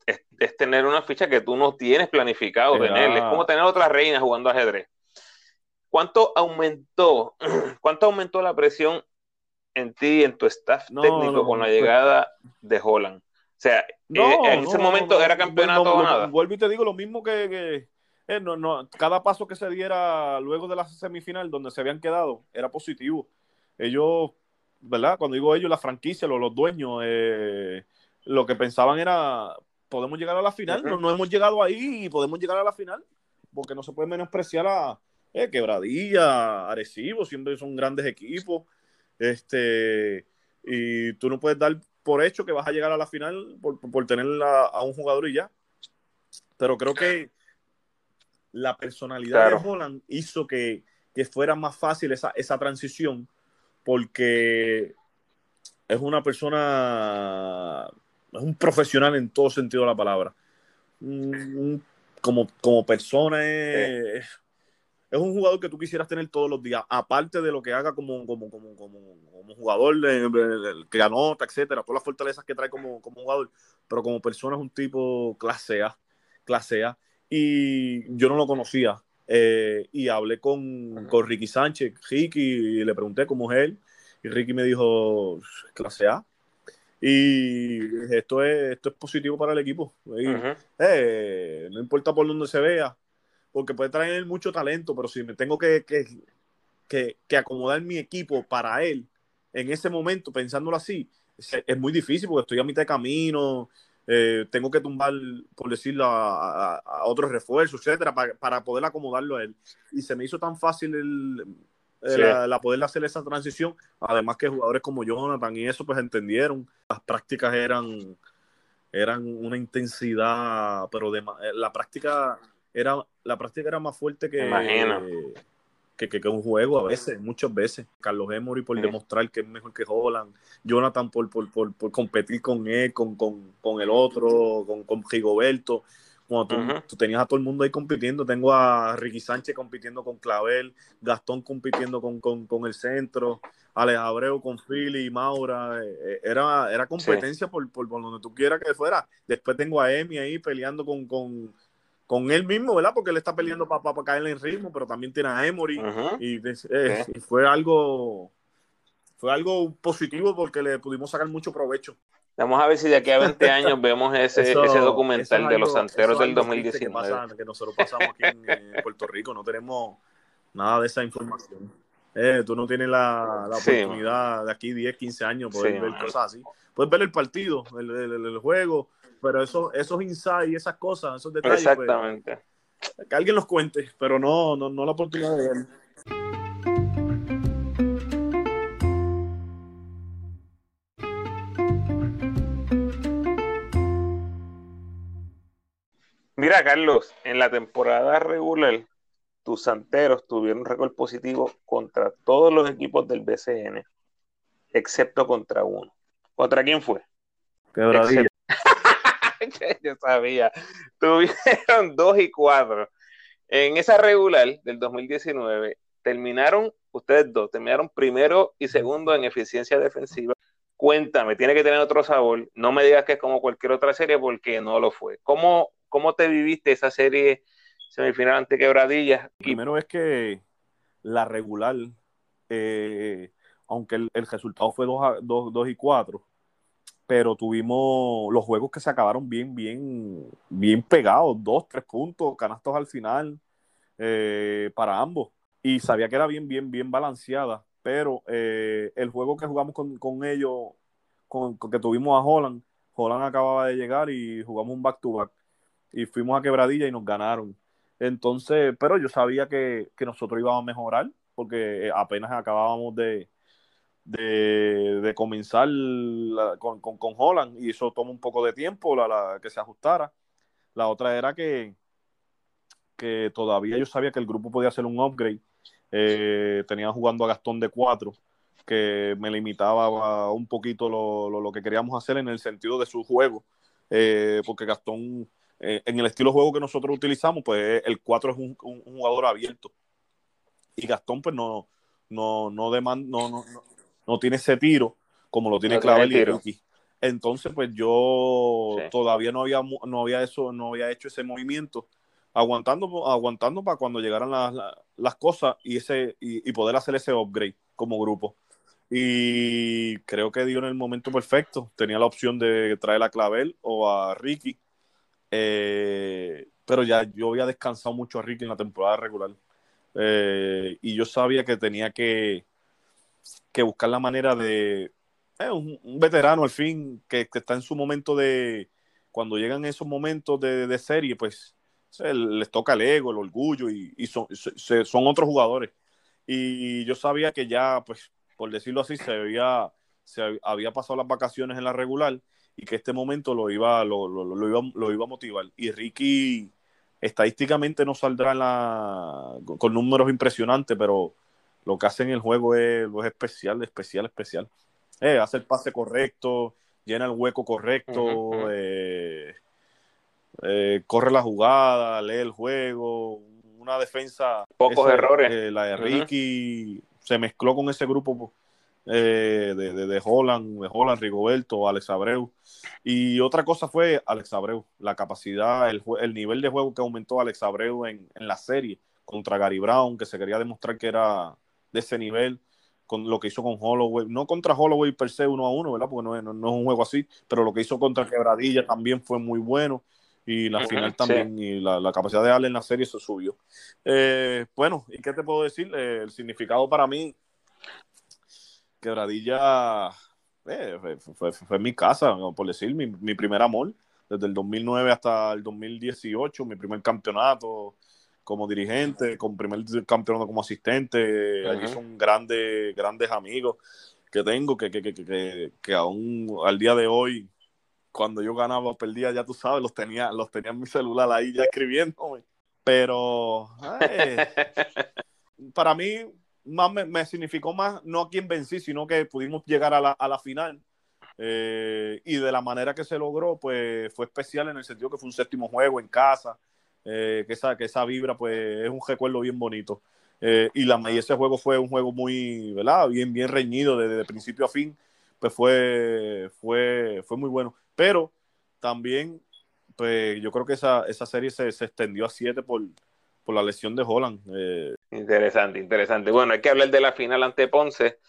tener una ficha que tú no tienes planificado tener. Es como tener otra reina jugando ajedrez. ¿Cuánto aumentó, cuánto aumentó la presión en ti y en tu staff técnico con la llegada de Holland? O sea, eh, en ese momento era campeonato o nada. Vuelvo y te digo lo mismo que, eh, cada paso que se diera luego de la semifinal donde se habían quedado era positivo. Ellos, ¿verdad? Cuando digo ellos, la franquicia, los, los dueños, eh, lo que pensaban era, podemos llegar a la final, no, hemos llegado ahí y podemos llegar a la final, porque no se puede menospreciar a Quebradilla, Arecibo, siempre son grandes equipos, este, y tú no puedes dar por hecho que vas a llegar a la final por, por tener a, un jugador y ya. Pero creo que la personalidad de Holland hizo que, que, fuera más fácil esa, esa transición, porque es una persona es un profesional en todo sentido de la palabra. como, como persona es, es, un jugador que tú quisieras tener todos los días, aparte de lo que haga como, como, como, como, jugador, que anota, etcétera, todas las fortalezas que trae como, como jugador, pero como persona es un tipo clase A, clase A. Y yo no lo conocía. Eh, y hablé con, con Ricky Sánchez, Ricky, y le pregunté cómo es él. Y Ricky me dijo, clase A y esto es, esto es positivo para el equipo. Eh, no importa por dónde se vea, porque puede traer mucho talento, pero si me tengo que, que, acomodar mi equipo para él en ese momento, pensándolo así, es, muy difícil porque estoy a mitad de camino, eh, tengo que tumbar, por decirlo, a, otros refuerzos, etcétera, para, para, poder acomodarlo a él. Y se me hizo tan fácil el, eh, la, poder hacer esa transición. Además que jugadores como Jonathan y eso pues entendieron. Las prácticas eran, eran una intensidad, pero de, eh, la práctica era la práctica era más fuerte que, que, que, un juego a veces, muchas veces. Carlos Emory por demostrar que es mejor que Holland, Jonathan por, por, por, por competir con él, con, con, con, el otro, con, con Rigoberto. Cuando tú, tenías a todo el mundo ahí compitiendo, tengo a Ricky Sánchez compitiendo con Clavel, Gastón compitiendo con, el centro, Alex Abreu con Philly, Maura, eh, eh, era, era competencia por, por, donde tú quieras que fuera. Después tengo a Emi ahí peleando con, con, él mismo, ¿verdad? Porque él está peleando para pa, caerle en ritmo, pero también tiene a Emory. y, eh, y, fue algo fue algo positivo porque le pudimos sacar mucho provecho. Vamos a ver si de aquí a 20 años vemos ese, ese documental de los santeros del 2019. Que, nosotros pasamos aquí en, Puerto Rico, no tenemos nada de esa información. Eh, tú no tienes la, la oportunidad de aquí 10, 15 años poder ver cosas así. Puedes ver el partido, el, el, juego, pero eso, esos insights, esas cosas, esos detalles. Pues, Exactamente. que alguien los cuente, pero no, no, no la oportunidad de ver. Mira, Carlos, en la temporada regular, tus santeros tuvieron un récord positivo contra todos los equipos del BCN, excepto contra uno. ¿Contra quién fue? Quebradilla. Yo sabía. Tuvieron dos y cuatro. En esa regular del 2019, terminaron, ustedes dos, terminaron primero y segundo en eficiencia defensiva. Cuéntame, tiene que tener otro sabor. No me digas que es como cualquier otra serie porque no lo fue. ¿Cómo, ¿Cómo te viviste esa serie semifinal ante Quebradillas? Primero es que la regular, eh, aunque el, resultado fue 2 y 4, pero tuvimos los juegos que se acabaron bien, bien, bien pegados, dos, tres puntos, canastos al final eh, para ambos. Y sabía que era bien, bien, bien balanceada, pero eh, el juego que jugamos con, ellos, con, que tuvimos a Holland, Holland acababa de llegar y jugamos un back-to-back. y fuimos a quebradilla y nos ganaron. Entonces, pero yo sabía que, que nosotros íbamos a mejorar, porque apenas acabábamos de, de, comenzar con, con, Holland y eso toma un poco de tiempo la, que se ajustara. La otra era que, que todavía yo sabía que el grupo podía hacer un upgrade. Eh, tenía jugando a Gastón de 4, que me limitaba un poquito lo, lo, que queríamos hacer en el sentido de su juego, eh, porque Gastón, eh, en el estilo de juego que nosotros utilizamos, pues el 4 es un, un, jugador abierto. Y Gastón, pues no, no, no, demanda, no, no, no tiene ese tiro como lo tiene Clavel y Ricky. Entonces, pues yo todavía no había, no había eso, no había hecho ese movimiento, aguantando, aguantando para cuando llegaran las, cosas y ese, y, poder hacer ese upgrade como grupo. Y creo que dio en el momento perfecto. Tenía la opción de traer a Clavel o a Ricky. Eh, pero ya yo había descansado mucho a Ricky en la temporada regular. Eh, y yo sabía que tenía que, que buscar la manera de eh, un, veterano al fin que, está en su momento de cuando llegan esos momentos de, serie pues les toca el ego el orgullo y, son, son otros jugadores. Y yo sabía que ya pues por decirlo así se había se había pasado las vacaciones en la regular y que este momento lo iba lo, iba, lo iba a motivar. Y Ricky estadísticamente no saldrá con números impresionantes pero lo que hace en el juego es, es especial, especial, especial. Eh, hace el pase correcto, llena el hueco correcto, eh, eh, corre la jugada, lee el juego, una defensa. Pocos errores. la de Ricky se mezcló con ese grupo de, de, Holland, de Holland, Rigoberto, Alex Abreu. Y otra cosa fue Alex Abreu, la capacidad, el, el nivel de juego que aumentó Alex Abreu en, en la serie contra Gary Brown, que se quería demostrar que era de ese nivel, con lo que hizo con Holloway, no contra Holloway per se uno a uno, ¿verdad? Porque no es, un juego así, pero lo que hizo contra Quebradilla también fue muy bueno y la final también, y la, capacidad de darle en la serie eso suyo. Eh, bueno, ¿y qué te puedo decir? Eh, el significado para mí, Quebradilla eh, fue, fue, mi casa, por decir, mi, mi primer amor, desde el 2009 hasta el 2018, mi primer campeonato, como dirigente, con primer campeonato como asistente. Allí son grandes, grandes amigos que tengo que, que, que, que, aún al día de hoy, cuando yo ganaba perdía, ya tú sabes, los tenía, los tenía en mi celular ahí ya escribiéndome. Pero para mí más me, significó más no a quien vencí, sino que pudimos llegar a la, a la final. Eh, y de la manera que se logró, pues fue especial en el sentido que fue un séptimo juego en casa. Eh, que, esa, que esa vibra pues es un recuerdo bien bonito. Eh, y, la, y ese juego fue un juego muy, ¿verdad? Bien, bien reñido desde, principio a fin, pues fue, fue, fue muy bueno. Pero también, pues yo creo que esa, esa serie se, se extendió a siete por, por la lesión de Holland. Eh. Interesante, interesante. Bueno, hay que hablar de la final ante Ponce.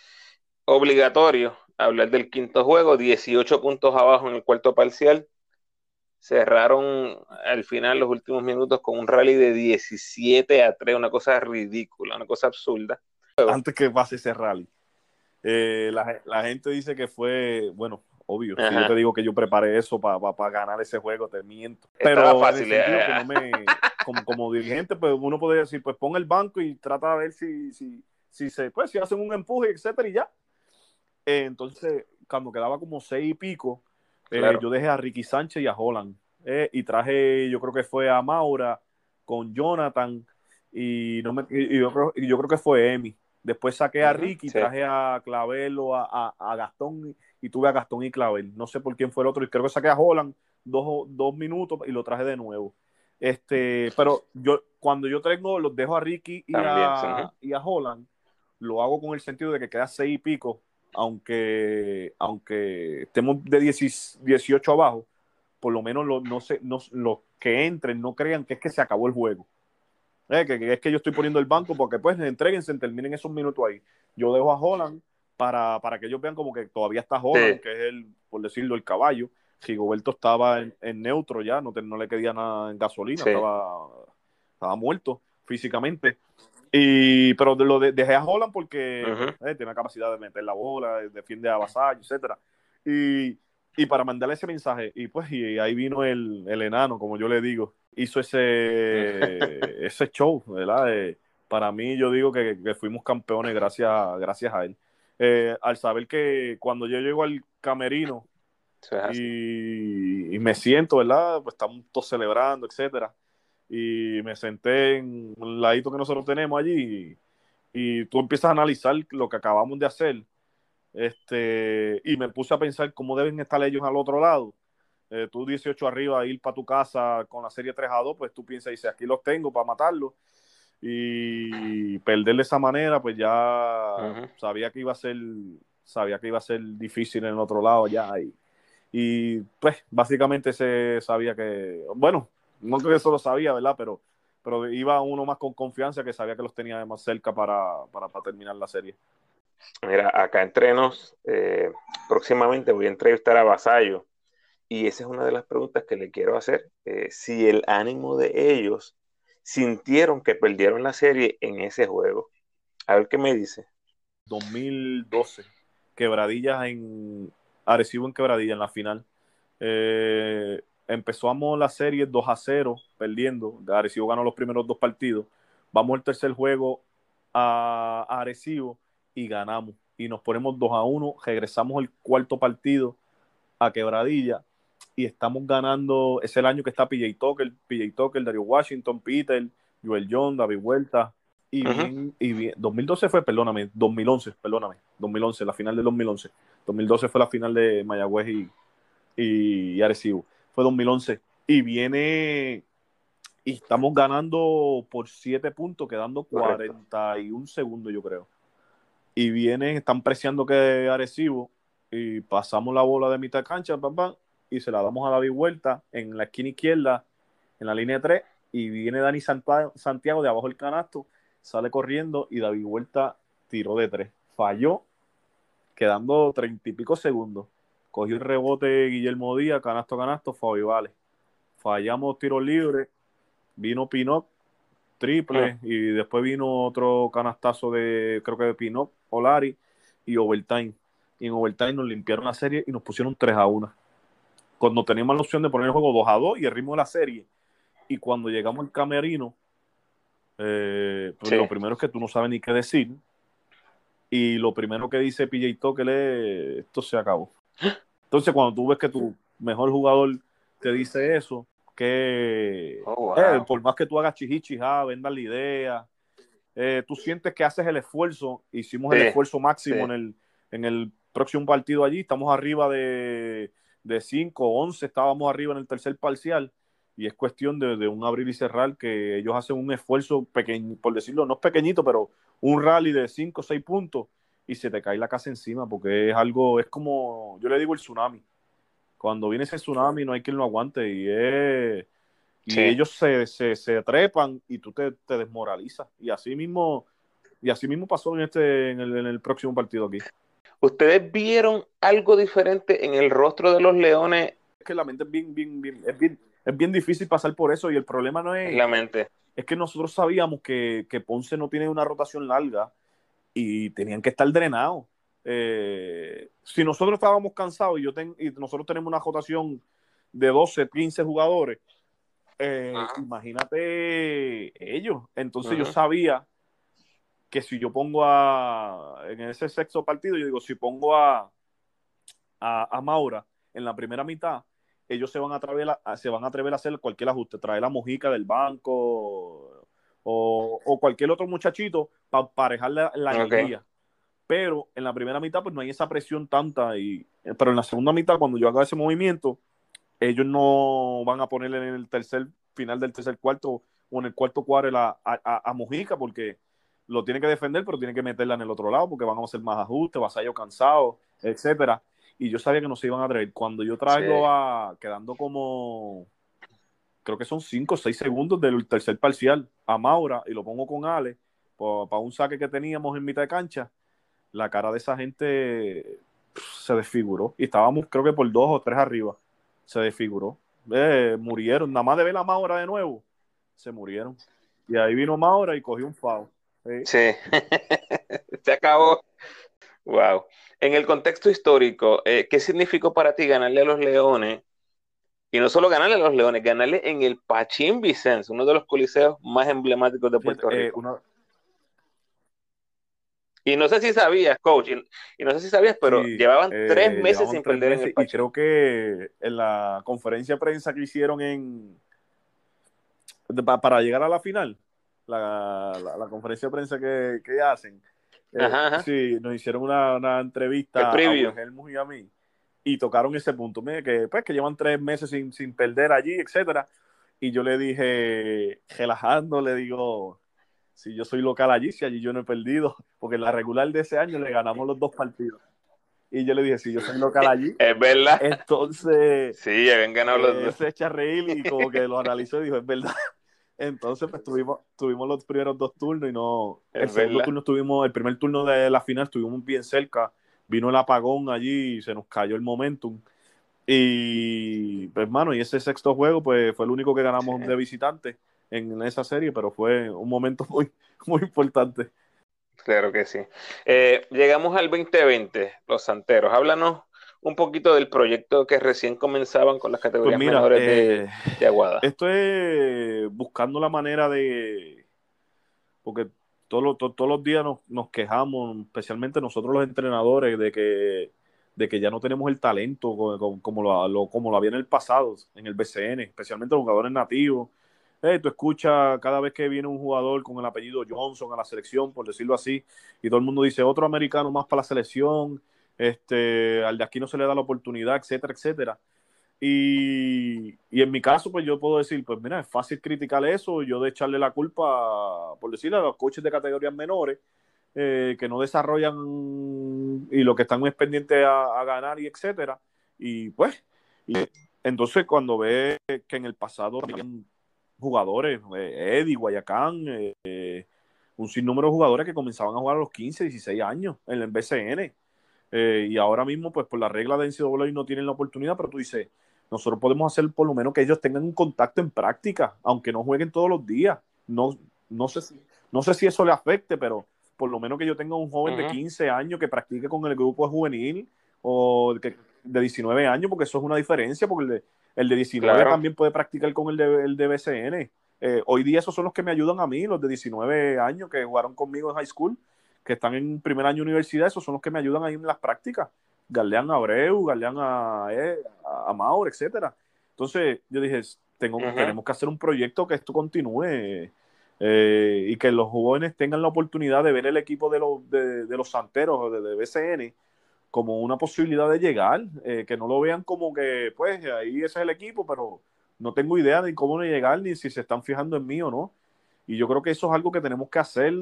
Obligatorio hablar del quinto juego, 18 puntos abajo en el cuarto parcial cerraron al final los últimos minutos con un rally de 17 a 3, una cosa ridícula, una cosa absurda. Antes que pase ese rally, eh, la, gente dice que fue, bueno, obvio, si yo te digo que yo preparé eso para ganar ese juego, te miento. Pero fácil, eh. como, dirigente, pues uno puede decir, pues pon el banco y trata de ver si, si, si se, pues si hacen un empuje, etcétera, y ya. Eh, entonces, cuando quedaba como seis y pico, eh, yo dejé a Ricky Sánchez y a Holland. Eh, y traje, yo creo que fue a Maura con Jonathan y, no me, yo, creo, yo creo que fue Emi. Después saqué a Ricky, traje a Clavel o a, Gastón y tuve a Gastón y Clavel. No sé por quién fue el otro. Y creo que saqué a Holland dos, dos minutos y lo traje de nuevo. Este, pero yo cuando yo tengo, los dejo a Ricky y, a, y a Holland, lo hago con el sentido de que queda seis y pico aunque, aunque estemos de 18 abajo, por lo menos los, no no, los que entren no crean que es que se acabó el juego. Eh, que, es que yo estoy poniendo el banco porque pues entreguense, terminen esos minutos ahí. Yo dejo a Holland para, para que ellos vean como que todavía está joven, que es el, por decirlo, el caballo. Rigoberto estaba en, neutro ya, no, no le quedía nada en gasolina, estaba, estaba muerto físicamente. Y, pero lo dejé a Holland porque eh, tiene la capacidad de meter la bola, defiende a Vasallo, etcétera. Y, y, para mandarle ese mensaje, y pues y ahí vino el, el enano, como yo le digo, hizo ese, ese show, ¿verdad? Eh, para mí yo digo que, que, fuimos campeones gracias, gracias a él. Eh, al saber que cuando yo llego al camerino y, y, me siento, ¿verdad? Pues estamos todos celebrando, etcétera y me senté en un ladito que nosotros tenemos allí y, tú empiezas a analizar lo que acabamos de hacer este y me puse a pensar cómo deben estar ellos al otro lado. Eh, tú 18 arriba, ir para tu casa con la serie 3 a 2, pues tú piensas, y dices, aquí los tengo para matarlos. Y perder de esa manera, pues ya sabía que iba a ser, sabía que iba a ser difícil en el otro lado ya. Y, y pues básicamente se sabía que, bueno, no creo que eso lo sabía, ¿verdad? Pero, pero iba uno más con confianza que sabía que los tenía más cerca para, para, terminar la serie. Mira, acá entrenos, eh, próximamente voy a entrevistar a Vasallo y esa es una de las preguntas que le quiero hacer. Eh, si el ánimo de ellos sintieron que perdieron la serie en ese juego. A ver qué me dice. 2012, quebradillas en Arecibo en quebradilla en la final. Eh, empezamos la serie 2 a 0, perdiendo. Arecibo ganó los primeros dos partidos. Vamos al tercer juego a, Arecibo y ganamos. Y nos ponemos 2 a 1. Regresamos el cuarto partido a Quebradilla y estamos ganando. Es el año que está PJ Tucker, PJ Tucker, Dario Washington, Peter, Joel John, David Vuelta. Y, bien, y bien, 2012 fue, perdóname, 2011, perdóname, 2011, la final del 2011. 2012 fue la final de Mayagüez y, y Arecibo fue 2011. Y viene y estamos ganando por 7 puntos, quedando 41 segundos, yo creo. Y vienen, están preciando que Arecibo y pasamos la bola de mitad de cancha, pam, y se la damos a David Vuelta en la esquina izquierda, en la línea 3, y viene Dani Santiago de abajo del canasto, sale corriendo y David Vuelta tiró de 3. Falló, quedando treinta y pico segundos cogió el rebote Guillermo Díaz, canasto, canasto, Fabi Vale. Fallamos tiro libre, vino Pinot, triple, ah. y después vino otro canastazo de, creo que de Pinot, Olari y overtime. Y en overtime nos limpiaron la serie y nos pusieron 3 a 1. Cuando teníamos la opción de poner el juego 2 a 2 y el ritmo de la serie. Y cuando llegamos al camerino, eh, pues lo primero es que tú no sabes ni qué decir. Y lo primero que dice PJ Tucker es, esto se acabó. Entonces, cuando tú ves que tu mejor jugador te dice eso, que oh, eh, por más que tú hagas chihichija, vendas la idea, eh, tú sientes que haces el esfuerzo, hicimos el esfuerzo máximo en, el, en el próximo partido allí, estamos arriba de, de 5 o 11, estábamos arriba en el tercer parcial, y es cuestión de, de, un abrir y cerrar que ellos hacen un esfuerzo pequeño, por decirlo, no es pequeñito, pero un rally de 5 o 6 puntos y se te cae la casa encima porque es algo, es como, yo le digo el tsunami. Cuando viene ese tsunami no hay quien lo aguante y es... Y ellos se, se, trepan y tú te, te, desmoralizas. Y así mismo, y así mismo pasó en este, en el, en el próximo partido aquí. ¿Ustedes vieron algo diferente en el rostro de los leones? Es que la mente es bien, bien, bien, es bien, es bien difícil pasar por eso y el problema no es... La mente. Es que nosotros sabíamos que, que Ponce no tiene una rotación larga y tenían que estar drenados. Eh, si nosotros estábamos cansados y, yo y nosotros tenemos una rotación de 12, 15 jugadores, eh, imagínate ellos. Entonces yo sabía que si yo pongo a, en ese sexto partido, yo digo, si pongo a, a, Maura en la primera mitad, ellos se van a atrever a, se van a atrever a hacer cualquier ajuste, traer la mojica del banco, o, cualquier otro muchachito para parejar la, la Pero en la primera mitad, pues no hay esa presión tanta. Y, pero en la segunda mitad, cuando yo haga ese movimiento, ellos no van a ponerle en el tercer final del tercer cuarto o en el cuarto cuadro a, a, Mojica, porque lo tiene que defender, pero tiene que meterla en el otro lado, porque van a hacer más ajustes, vasallo cansado, etcétera. Y yo sabía que no se iban a atrever. Cuando yo traigo a, quedando como creo que son 5 o 6 segundos del tercer parcial a Maura y lo pongo con Ale para un saque que teníamos en mitad de cancha. la cara de esa gente se desfiguró. Y estábamos, creo que por dos o tres arriba, se desfiguró. Eh, murieron, nada más de ver la Maura de nuevo, se murieron. Y ahí vino Maura y cogió un FAO. Sí, se acabó. Wow. En el contexto histórico, eh, ¿qué significó para ti ganarle a los Leones? Y no solo ganarle a los Leones, ganarle en el Pachín Vicens, uno de los coliseos más emblemáticos de Puerto eh, Rico. Y no sé si sabías, coach, y, no sé si sabías, pero llevaban eh, tres meses sin perder en el Pachín. Y creo que en la conferencia de prensa que hicieron en para llegar a la final, la, conferencia de prensa que, que hacen, eh, sí, nos hicieron una, entrevista a Helmut y a mí y tocaron ese punto, que pues que llevan tres meses sin, sin perder allí, etcétera. Y yo le dije, relajando, le digo, si yo soy local allí, si allí yo no he perdido, porque en la regular de ese año le ganamos los dos partidos. Y yo le dije, si yo soy local allí. Es verdad. Entonces. Sí, habían ganado los dos. Se echa a reír y como que lo analizó y dijo, es verdad. Entonces, pues tuvimos, tuvimos los primeros dos turnos y no. el segundo turno tuvimos, el primer turno de la final estuvimos bien cerca. Vino el apagón allí y se nos cayó el momentum. Y, pues, hermano, y ese sexto juego, pues fue el único que ganamos de visitante en esa serie, pero fue un momento muy, muy importante. Claro que sí. Eh, llegamos al 2020, los Santeros. Háblanos un poquito del proyecto que recién comenzaban con las categorías pues menores eh, de, Aguada. Esto es buscando la manera de. Porque todos, los días nos, quejamos, especialmente nosotros los entrenadores, de que, de que ya no tenemos el talento como, lo, como lo había en el pasado, en el BCN, especialmente los jugadores nativos. Eh, tú escuchas cada vez que viene un jugador con el apellido Johnson a la selección, por decirlo así, y todo el mundo dice otro americano más para la selección este, al de aquí no se le da la oportunidad, etcétera, etcétera. Y, en mi caso, pues yo puedo decir, pues mira, es fácil criticar eso, yo de echarle la culpa, por decirle, a los coches de categorías menores, eh, que no desarrollan y lo que están es pendientes a, ganar y etcétera. Y pues, entonces cuando ve que en el pasado habían jugadores, eh, Eddie, Guayacán, eh, un sinnúmero de jugadores que comenzaban a jugar a los 15, 16 años en el BCN eh, y ahora mismo, pues por la regla de NCAA no tienen la oportunidad, pero tú dices, nosotros podemos hacer por lo menos que ellos tengan un contacto en práctica, aunque no jueguen todos los días. No, no, sé, si, no sé si eso le afecte, pero por lo menos que yo tenga un joven de 15 años que practique con el grupo juvenil o de, 19 años, porque eso es una diferencia, porque el de, el de 19 también puede practicar con el de, el de BCN. Eh, hoy día esos son los que me ayudan a mí, los de 19 años que jugaron conmigo en high school que están en primer año de universidad, esos son los que me ayudan ahí en las prácticas. Galeán Abreu, Galeán a, eh, a, Maur, etcétera. Entonces, yo dije, tengo, tenemos que hacer un proyecto que esto continúe eh, y que los jóvenes tengan la oportunidad de ver el equipo de los, de, los santeros de, de, BCN como una posibilidad de llegar, eh, que no lo vean como que, pues, ahí ese es el equipo, pero no tengo idea de cómo llegar ni si se están fijando en mí o no. Y yo creo que eso es algo que tenemos que hacer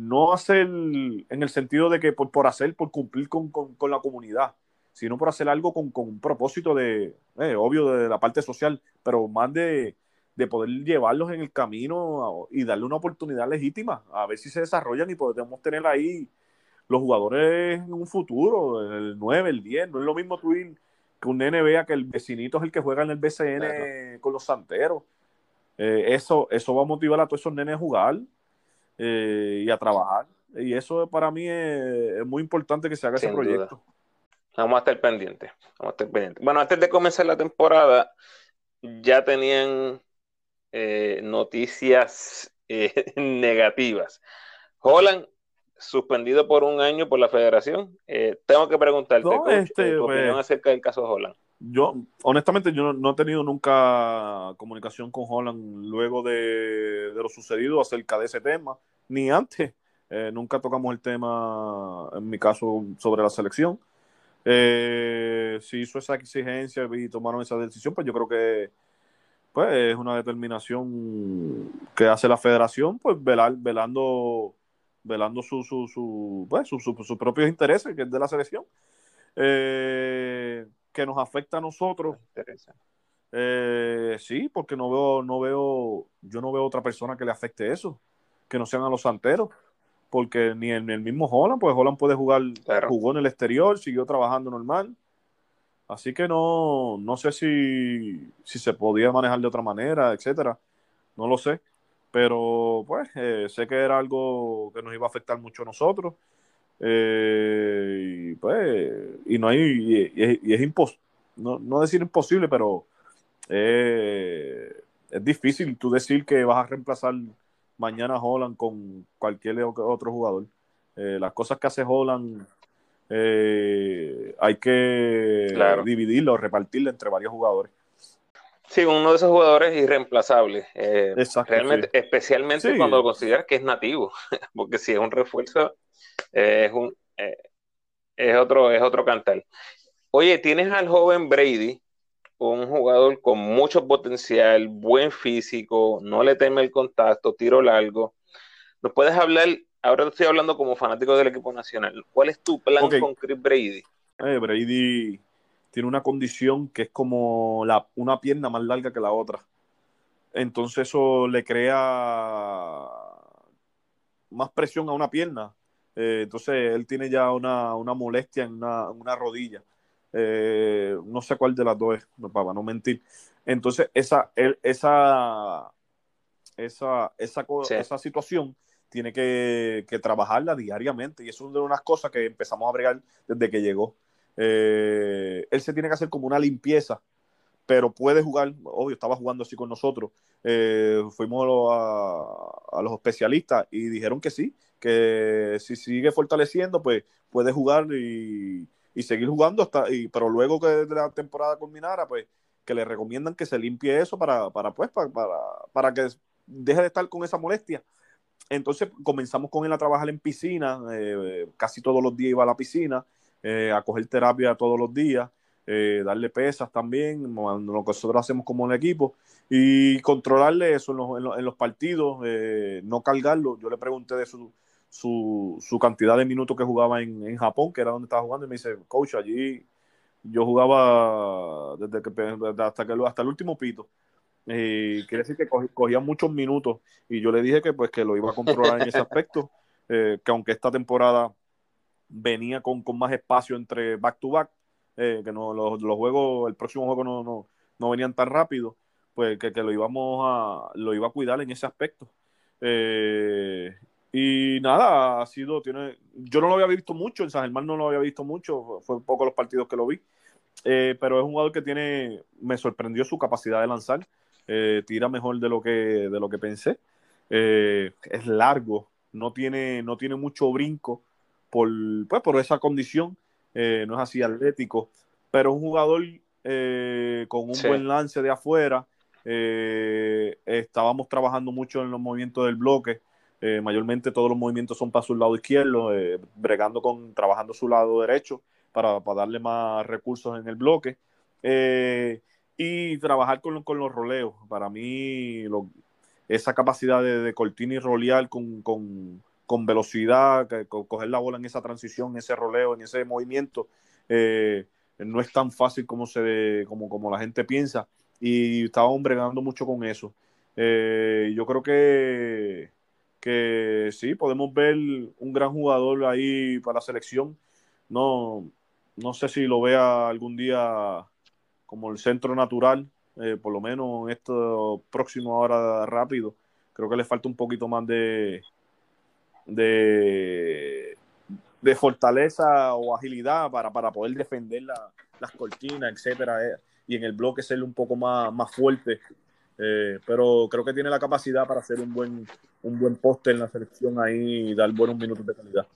no hacer en el sentido de que por, por hacer, por cumplir con, la comunidad, sino por hacer algo con, un propósito de, eh, obvio, de la parte social, pero más de, poder llevarlos en el camino y darle una oportunidad legítima, a ver si se desarrollan y podemos tener ahí los jugadores en un futuro, el 9, el 10, no es lo mismo tú ir que un nene vea que el vecinito es el que juega en el BCN con los santeros. Eh, eso, eso va a motivar a todos esos nenes a jugar eh, y a trabajar. Y eso para mí es, muy importante que se haga ese proyecto. Vamos a estar pendientes. Vamos a estar pendientes. Bueno, antes de comenzar la temporada, ya tenían eh, noticias eh, negativas. Holland suspendido por un año por la federación. tengo que preguntarte este, tu opinión pues, acerca del caso de Holland. Yo, honestamente, yo no, he tenido nunca comunicación con Holland luego de, lo sucedido acerca de ese tema, ni antes. Eh, nunca tocamos el tema, en mi caso, sobre la selección. Eh, si hizo esa exigencia y tomaron esa decisión, pues yo creo que pues, es una determinación que hace la federación, pues velar, velando, velando su, su, su, pues, sus propios intereses, que es de la selección. Eh, que nos afecta a nosotros. Eh, sí, porque no veo, no veo, yo no veo otra persona que le afecte eso, que no sean a los santeros. porque ni en el mismo Holland, pues Holland puede jugar, jugó en el exterior, siguió trabajando normal. Así que no, no sé si, si se podía manejar de otra manera, etcétera. No lo sé. Pero pues eh, sé que era algo que nos iba a afectar mucho a nosotros. Eh, y pues, y no hay, y, es imposible, no, no, decir imposible, pero eh, es difícil tú decir que vas a reemplazar mañana a Holland con cualquier otro jugador. las cosas que hace Holland hay que dividirlo, repartirlo entre varios jugadores. Sí, uno de esos jugadores irreemplazables. Eh, realmente, especialmente cuando lo consideras que es nativo, porque si es un refuerzo, eh, es un eh, es otro, es otro cantar. Oye, tienes al joven Brady, un jugador con mucho potencial, buen físico, no le teme el contacto, tiro largo. ¿Nos puedes hablar? Ahora estoy hablando como fanático del equipo nacional. ¿Cuál es tu plan con Chris Brady? Brady tiene una condición que es como la, una pierna más larga que la otra. Entonces eso le crea más presión a una pierna. Eh, entonces él tiene ya una, molestia en una, rodilla. Eh, no sé cuál de las dos es, para no mentir. Entonces esa, esa, esa, esa, esa situación tiene que, que, trabajarla diariamente y eso es una de las cosas que empezamos a bregar desde que llegó. Eh, él se tiene que hacer como una limpieza, pero puede jugar, obvio, estaba jugando así con nosotros. Eh, fuimos a, los especialistas y dijeron que sí, que si sigue fortaleciendo, pues puede jugar y, seguir jugando, hasta, y, pero luego que la temporada culminara, pues que le recomiendan que se limpie eso para, para, pues, para, para, que deje de estar con esa molestia. Entonces comenzamos con él a trabajar en piscina, eh, casi todos los días iba a la piscina, eh, a coger terapia todos los días, eh, darle pesas también, lo que nosotros hacemos como un equipo, y controlarle eso en los, partidos, eh, no cargarlo. Yo le pregunté de su, su, cantidad de minutos que jugaba en, Japón, que era donde estaba jugando, y me dice, coach, allí yo jugaba desde que hasta que hasta el último pito. Y quiere decir que cogía muchos minutos y yo le dije que pues que lo iba a controlar en ese aspecto, que aunque esta temporada venía con, más espacio entre back to back, eh, que no, los, juegos, el próximo juego no, no, venían tan rápido, pues que, lo íbamos a, lo iba a cuidar en ese aspecto. Eh, y nada, ha sido, tiene, yo no lo había visto mucho, en San Germán no lo había visto mucho, fue poco los partidos que lo vi, eh, pero es un jugador que tiene, me sorprendió su capacidad de lanzar, tira mejor de lo que, de lo que pensé, es largo, no tiene, no tiene mucho brinco, por, pues, por esa condición, eh, no es así atlético, pero un jugador eh, con un buen lance de afuera. Eh, estábamos trabajando mucho en los movimientos del bloque. Mayormente todos los movimientos son para su lado izquierdo, bregando con, trabajando su lado derecho para, darle más recursos en el bloque. y trabajar con, con, los roleos. Para mí, esa capacidad de, de y rolear con, con velocidad, coger la bola en esa transición, en ese roleo, en ese movimiento, eh, no es tan fácil como, se, como, como la gente piensa. Y estábamos bregando mucho con eso. Eh, yo creo que, que sí, podemos ver un gran jugador ahí para la selección. No, no sé si lo vea algún día como el centro natural, eh, por lo menos en esto próximo ahora rápido. Creo que le falta un poquito más de, de, de fortaleza o agilidad para, para poder defender las cortinas, etcétera, eh, y en el bloque ser un poco más, más fuerte. Eh, pero creo que tiene la capacidad para hacer un buen, un buen poste en la selección ahí y dar buenos minutos de calidad.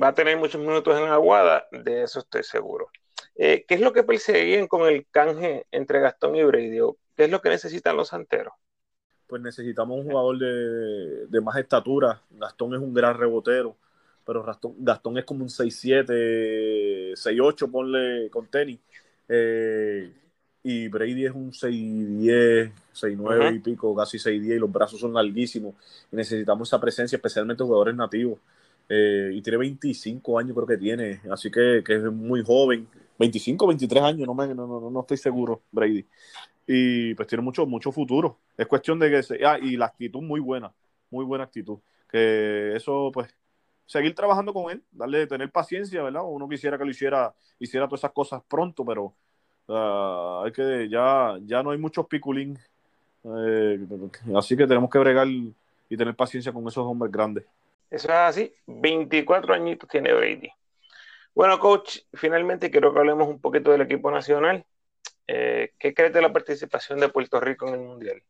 Va a tener muchos minutos en Aguada, de eso estoy seguro. Eh, ¿Qué es lo que perseguían con el canje entre Gastón y Brady? ¿Qué es lo que necesitan los santeros? pues necesitamos un jugador de, más estatura. Gastón es un gran rebotero, pero Gastón, es como un 6'7, 6'8, ponle con tenis. Eh, y Brady es un 6'10, 6'9 y pico, casi 6'10, y los brazos son larguísimos. necesitamos esa presencia, especialmente jugadores nativos. Eh, y tiene 25 años, creo que tiene, así que, es muy joven. 25, 23 años, no, me, no, no estoy seguro, Brady y pues tiene mucho, mucho futuro. Es cuestión de que se, ah, y la actitud muy buena, muy buena actitud. Que eso, pues, seguir trabajando con él, darle, tener paciencia, ¿verdad? Uno quisiera que lo hiciera, hiciera todas esas cosas pronto, pero uh, hay que, ya, ya no hay muchos piculín. Eh, así que tenemos que bregar y tener paciencia con esos hombres grandes. Eso es así, 24 añitos tiene Brady. Bueno, coach, finalmente quiero que hablemos un poquito del equipo nacional. Eh, ¿Qué crees de la participación de Puerto Rico en el Mundial?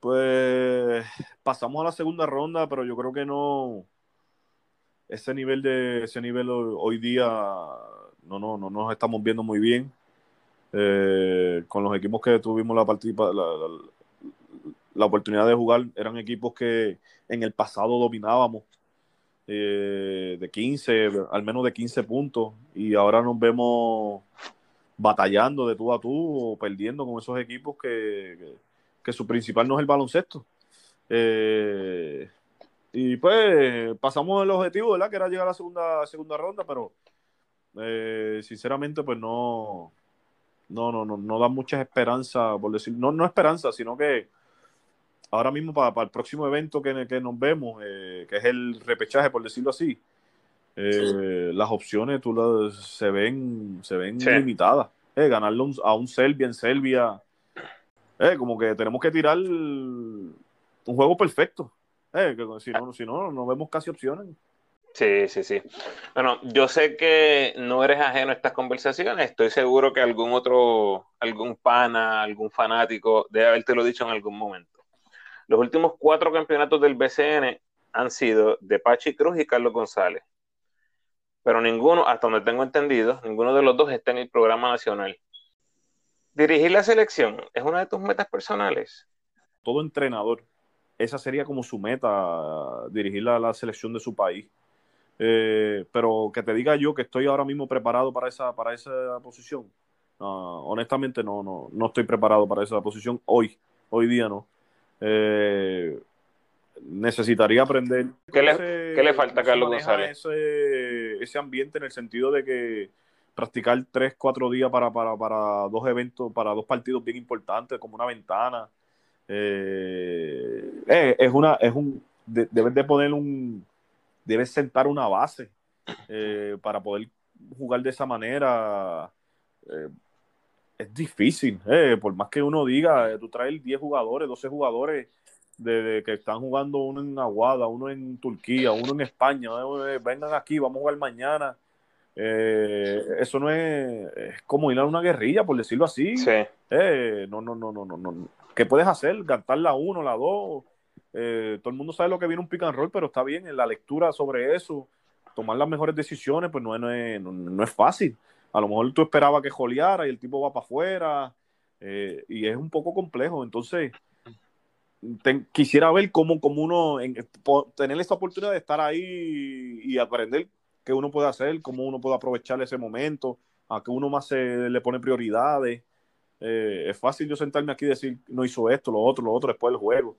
Pues pasamos a la segunda ronda, pero yo creo que no, ese nivel de ese nivel hoy día no, no, no nos estamos viendo muy bien. Eh, con los equipos que tuvimos la, partida, la, oportunidad de jugar, eran equipos que en el pasado dominábamos eh, de 15, al menos de 15 puntos, y ahora nos vemos batallando de tú a tú o perdiendo con esos equipos que, que, su principal no es el baloncesto. Eh, y pues pasamos el objetivo, ¿verdad? Que era llegar a la segunda, segunda ronda, pero sinceramente pues no, no, no, no, no da muchas esperanzas, por decir, no, no esperanza, sino que ahora mismo para, el próximo evento que, que nos vemos, eh, que es el repechaje, por decirlo así, eh, las opciones tú se ven, se ven limitadas. ganarle a un Serbia en Serbia, como que tenemos que tirar un juego perfecto. Eh, si no, si no, no vemos casi opciones. Sí, sí, sí. Bueno, yo sé que no eres ajeno a estas conversaciones. Estoy seguro que algún otro, algún pana, algún fanático debe haberte lo dicho en algún momento. Los últimos cuatro campeonatos del BCN han sido de Pachi Cruz y Carlos González. Pero ninguno, hasta donde tengo entendido, ninguno de los dos está en el programa nacional. ¿Dirigir la selección es una de tus metas personales? Todo entrenador esa sería como su meta, dirigir la selección de su país. Eh, pero que te diga yo que estoy ahora mismo preparado para esa, para esa posición. honestamente no, no, no estoy preparado para esa posición hoy, hoy día no. Eh, necesitaría aprender. ¿Qué le, ¿qué le falta a Carlos González? Ese, ese, ambiente en el sentido de que practicar tres, cuatro días para, para, para dos eventos, para dos partidos bien importantes, como una ventana. Eh, eh, es una, es un, debes de poner un, debes sentar una base eh, para poder jugar de esa manera. es difícil, por más que uno diga, tú traes 10 jugadores, 12 jugadores de, que están jugando uno en Aguada, uno en Turquía, uno en España, vengan aquí, vamos a jugar mañana. eso no es, es, como ir a una guerrilla, por decirlo así. no, no, no, no, no, no. ¿Qué puedes hacer? Cantar la uno, la dos. Eh, todo el mundo sabe lo que viene un pick and roll, pero está bien en la lectura sobre eso, tomar las mejores decisiones, pues no es, no es, fácil. A lo mejor tú esperabas que joleara y el tipo va para afuera, eh, y es un poco complejo. Entonces, quisiera ver cómo, cómo uno, tener esa oportunidad de estar ahí y aprender qué uno puede hacer, cómo uno puede aprovechar ese momento, a que uno más se le pone prioridades. Eh, es fácil yo sentarme aquí y decir, no hizo esto, lo otro, lo otro después del juego.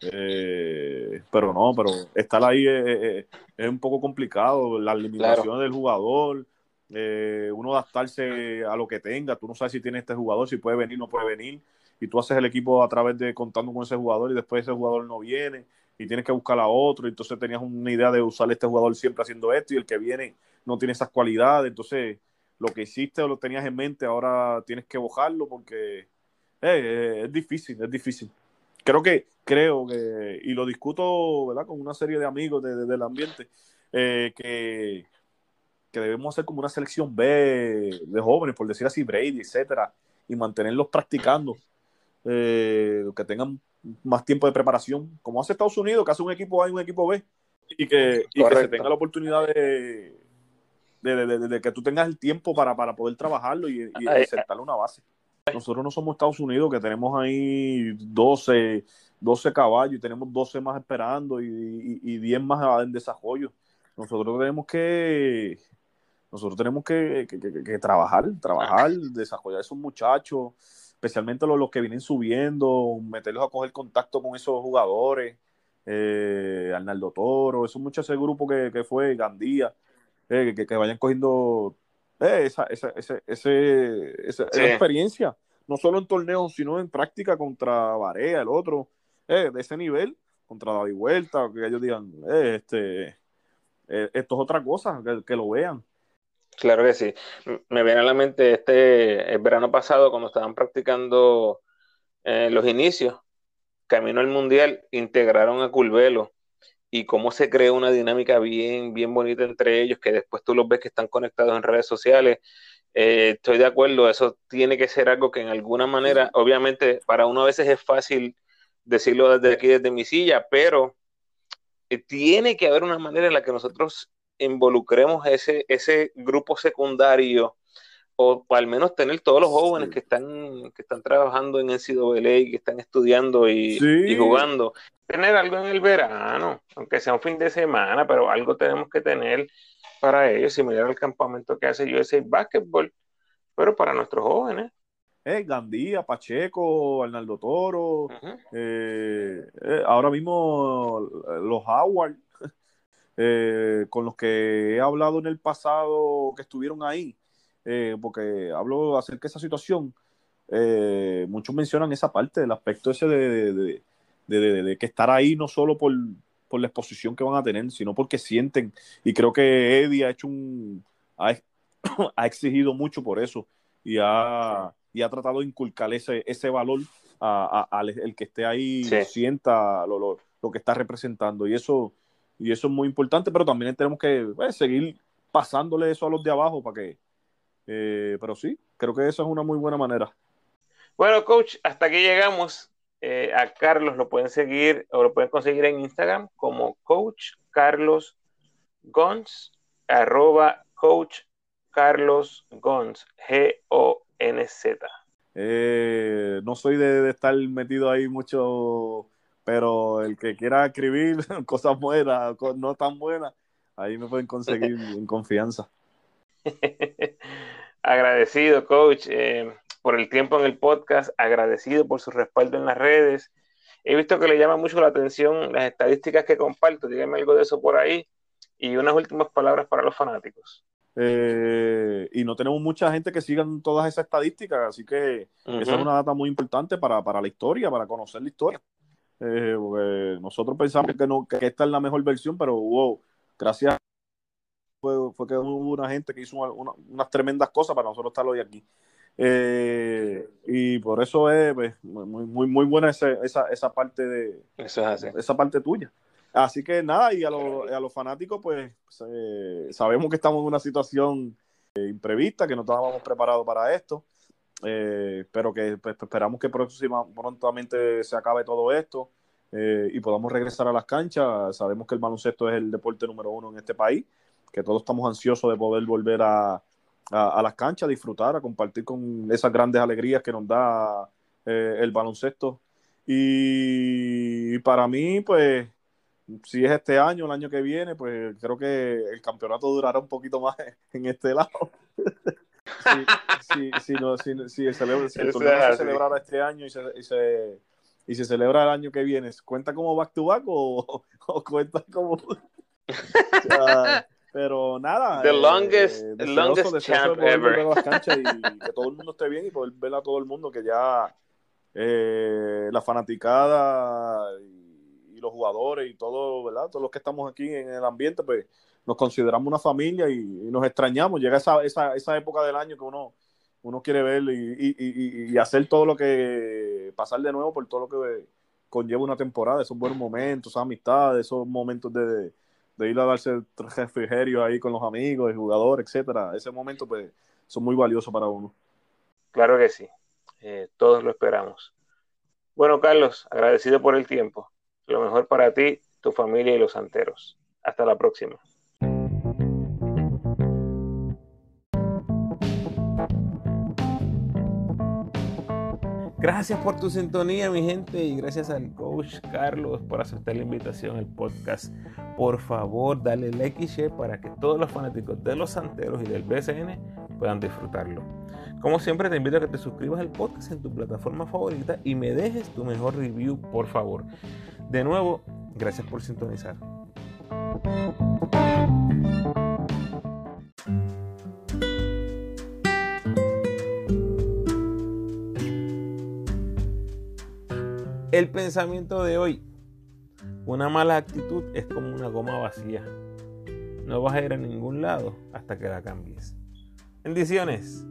Eh, pero no, pero estar ahí es, un poco complicado, las limitaciones del jugador, eh, uno adaptarse a lo que tenga, tú no sabes si tiene este jugador, si puede venir, no puede venir, y tú haces el equipo a través de contando con ese jugador y después ese jugador no viene y tienes que buscar a otro, y entonces tenías una idea de usar este jugador siempre haciendo esto y el que viene no tiene esas cualidades, entonces lo que hiciste o lo tenías en mente, ahora tienes que bojarlo porque eh, es difícil, es difícil. Creo que, creo que, y lo discuto ¿verdad? con una serie de amigos de, del ambiente, eh, que, que, debemos hacer como una selección B de jóvenes, por decir así, Brady, etcétera, y mantenerlos practicando, eh, que tengan más tiempo de preparación, como hace Estados Unidos, que hace un equipo A y un equipo B, y que, y que se tenga la oportunidad de, de, que tú tengas el tiempo para, poder trabajarlo y, y sentarle una base. Nosotros no somos Estados Unidos, que tenemos ahí 12, 12 caballos y tenemos 12 más esperando y, y, 10 más en desarrollo. Nosotros tenemos que nosotros tenemos que, trabajar, trabajar, desarrollar a esos muchachos, especialmente los, los, que vienen subiendo, meterlos a coger contacto con esos jugadores, eh, Arnaldo Toro, esos muchachos, ese grupo que, que fue Gandía, eh, que, vayan cogiendo eh, esa, esa, esa, esa, experiencia, no solo en torneos, sino en práctica contra Varea, el otro, eh, de ese nivel, contra David Vuelta, que ellos digan, este, eh, esto es otra cosa, que, lo vean. Claro que sí. Me viene a la mente este el verano pasado cuando estaban practicando los inicios, camino al mundial, integraron a Culvelo y cómo se crea una dinámica bien, bien bonita entre ellos, que después tú los ves que están conectados en redes sociales. Eh, estoy de acuerdo, eso tiene que ser algo que en alguna manera, obviamente para uno a veces es fácil decirlo desde aquí, desde mi silla, pero eh, tiene que haber una manera en la que nosotros involucremos ese, ese grupo secundario o, al menos tener todos los jóvenes que están que están trabajando en NCAA, que están estudiando y, jugando, tener algo en el verano, aunque sea un fin de semana, pero algo tenemos que tener para ellos, similar al campamento que hace USA Basketball, pero para nuestros jóvenes. Eh, Gandía, Pacheco, Arnaldo Toro, eh, eh, ahora mismo los Howard, eh, con los que he hablado en el pasado que estuvieron ahí, eh, porque hablo acerca de esa situación, eh, muchos mencionan esa parte del aspecto ese de, que estar ahí no solo por, la exposición que van a tener, sino porque sienten, y creo que Eddie ha hecho un, ha, exigido mucho por eso, y ha, y ha tratado de inculcar ese, ese valor al el que esté ahí sienta lo, que está representando, y eso, y eso es muy importante, pero también tenemos que pues, seguir pasándole eso a los de abajo para que eh, pero sí, creo que eso es una muy buena manera. Bueno, coach, hasta aquí llegamos. Eh, a Carlos lo pueden seguir o lo pueden conseguir en Instagram como coach Carlos Gons, arroba coach Carlos Gons, G-O-N-Z. Eh, no soy de, estar metido ahí mucho, pero el que quiera escribir cosas buenas, no tan buenas, ahí me pueden conseguir en confianza. agradecido, coach, eh, por el tiempo en el podcast, agradecido por su respaldo en las redes. He visto que le llama mucho la atención las estadísticas que comparto. Dígame algo de eso por ahí. Y unas últimas palabras para los fanáticos. Eh, y no tenemos mucha gente que sigan todas esas estadísticas, así que esa es una data muy importante para, la historia, para conocer la historia. Eh, nosotros pensamos que, no, que esta es la mejor versión, pero wow, gracias fue, fue que hubo una gente que hizo unas tremendas cosas para nosotros estar hoy aquí. Eh, y por eso es pues, muy, muy, muy buena esa, esa, parte de esa parte tuya. Así que nada, y a, a los fanáticos, pues sabemos que estamos en una situación eh, imprevista, que no estábamos preparados para esto, eh, pero que pues, esperamos que próxima, prontamente se acabe todo esto y podamos regresar a las canchas. Sabemos que el baloncesto es el deporte número uno en este país que todos estamos ansiosos de poder volver a, las canchas, a disfrutar, a compartir con esas grandes alegrías que nos da eh, el baloncesto. Y para mí, pues, si es este año, el año que viene, pues creo que el campeonato durará un poquito más en este lado. si, si, si, el, torneo se celebrara este año y se, y se, y se celebra el año que viene, ¿cuenta como back to back o, cuenta como... Pero nada. The longest, eh, longest champ ever. y, que todo el mundo esté bien y poder ver a todo el mundo que ya eh, la fanaticada y, los jugadores y todo, ¿verdad? Todos los que estamos aquí en el ambiente, pues nos consideramos una familia y, nos extrañamos. Llega esa, esa, esa, época del año que uno, uno quiere ver y, y, hacer todo lo que, pasar de nuevo por todo lo que conlleva una temporada, esos buenos momentos, esas amistades, esos momentos de de ir a darse refrigerio ahí con los amigos, el jugador, etcétera. Ese momento, pues, son muy valiosos para uno. Claro que sí. Eh, todos lo esperamos. Bueno, Carlos, agradecido por el tiempo. Lo mejor para ti, tu familia y los santeros. Hasta la próxima. Gracias por tu sintonía, mi gente, y gracias al coach Carlos por aceptar la invitación al podcast. Por favor, dale like y share para que todos los fanáticos de los Santeros y del BCN puedan disfrutarlo. Como siempre, te invito a que te suscribas al podcast en tu plataforma favorita y me dejes tu mejor review, por favor. De nuevo, gracias por sintonizar. El pensamiento de hoy. Una mala actitud es como una goma vacía. no vas a ir a ningún lado hasta que la cambies. Bendiciones.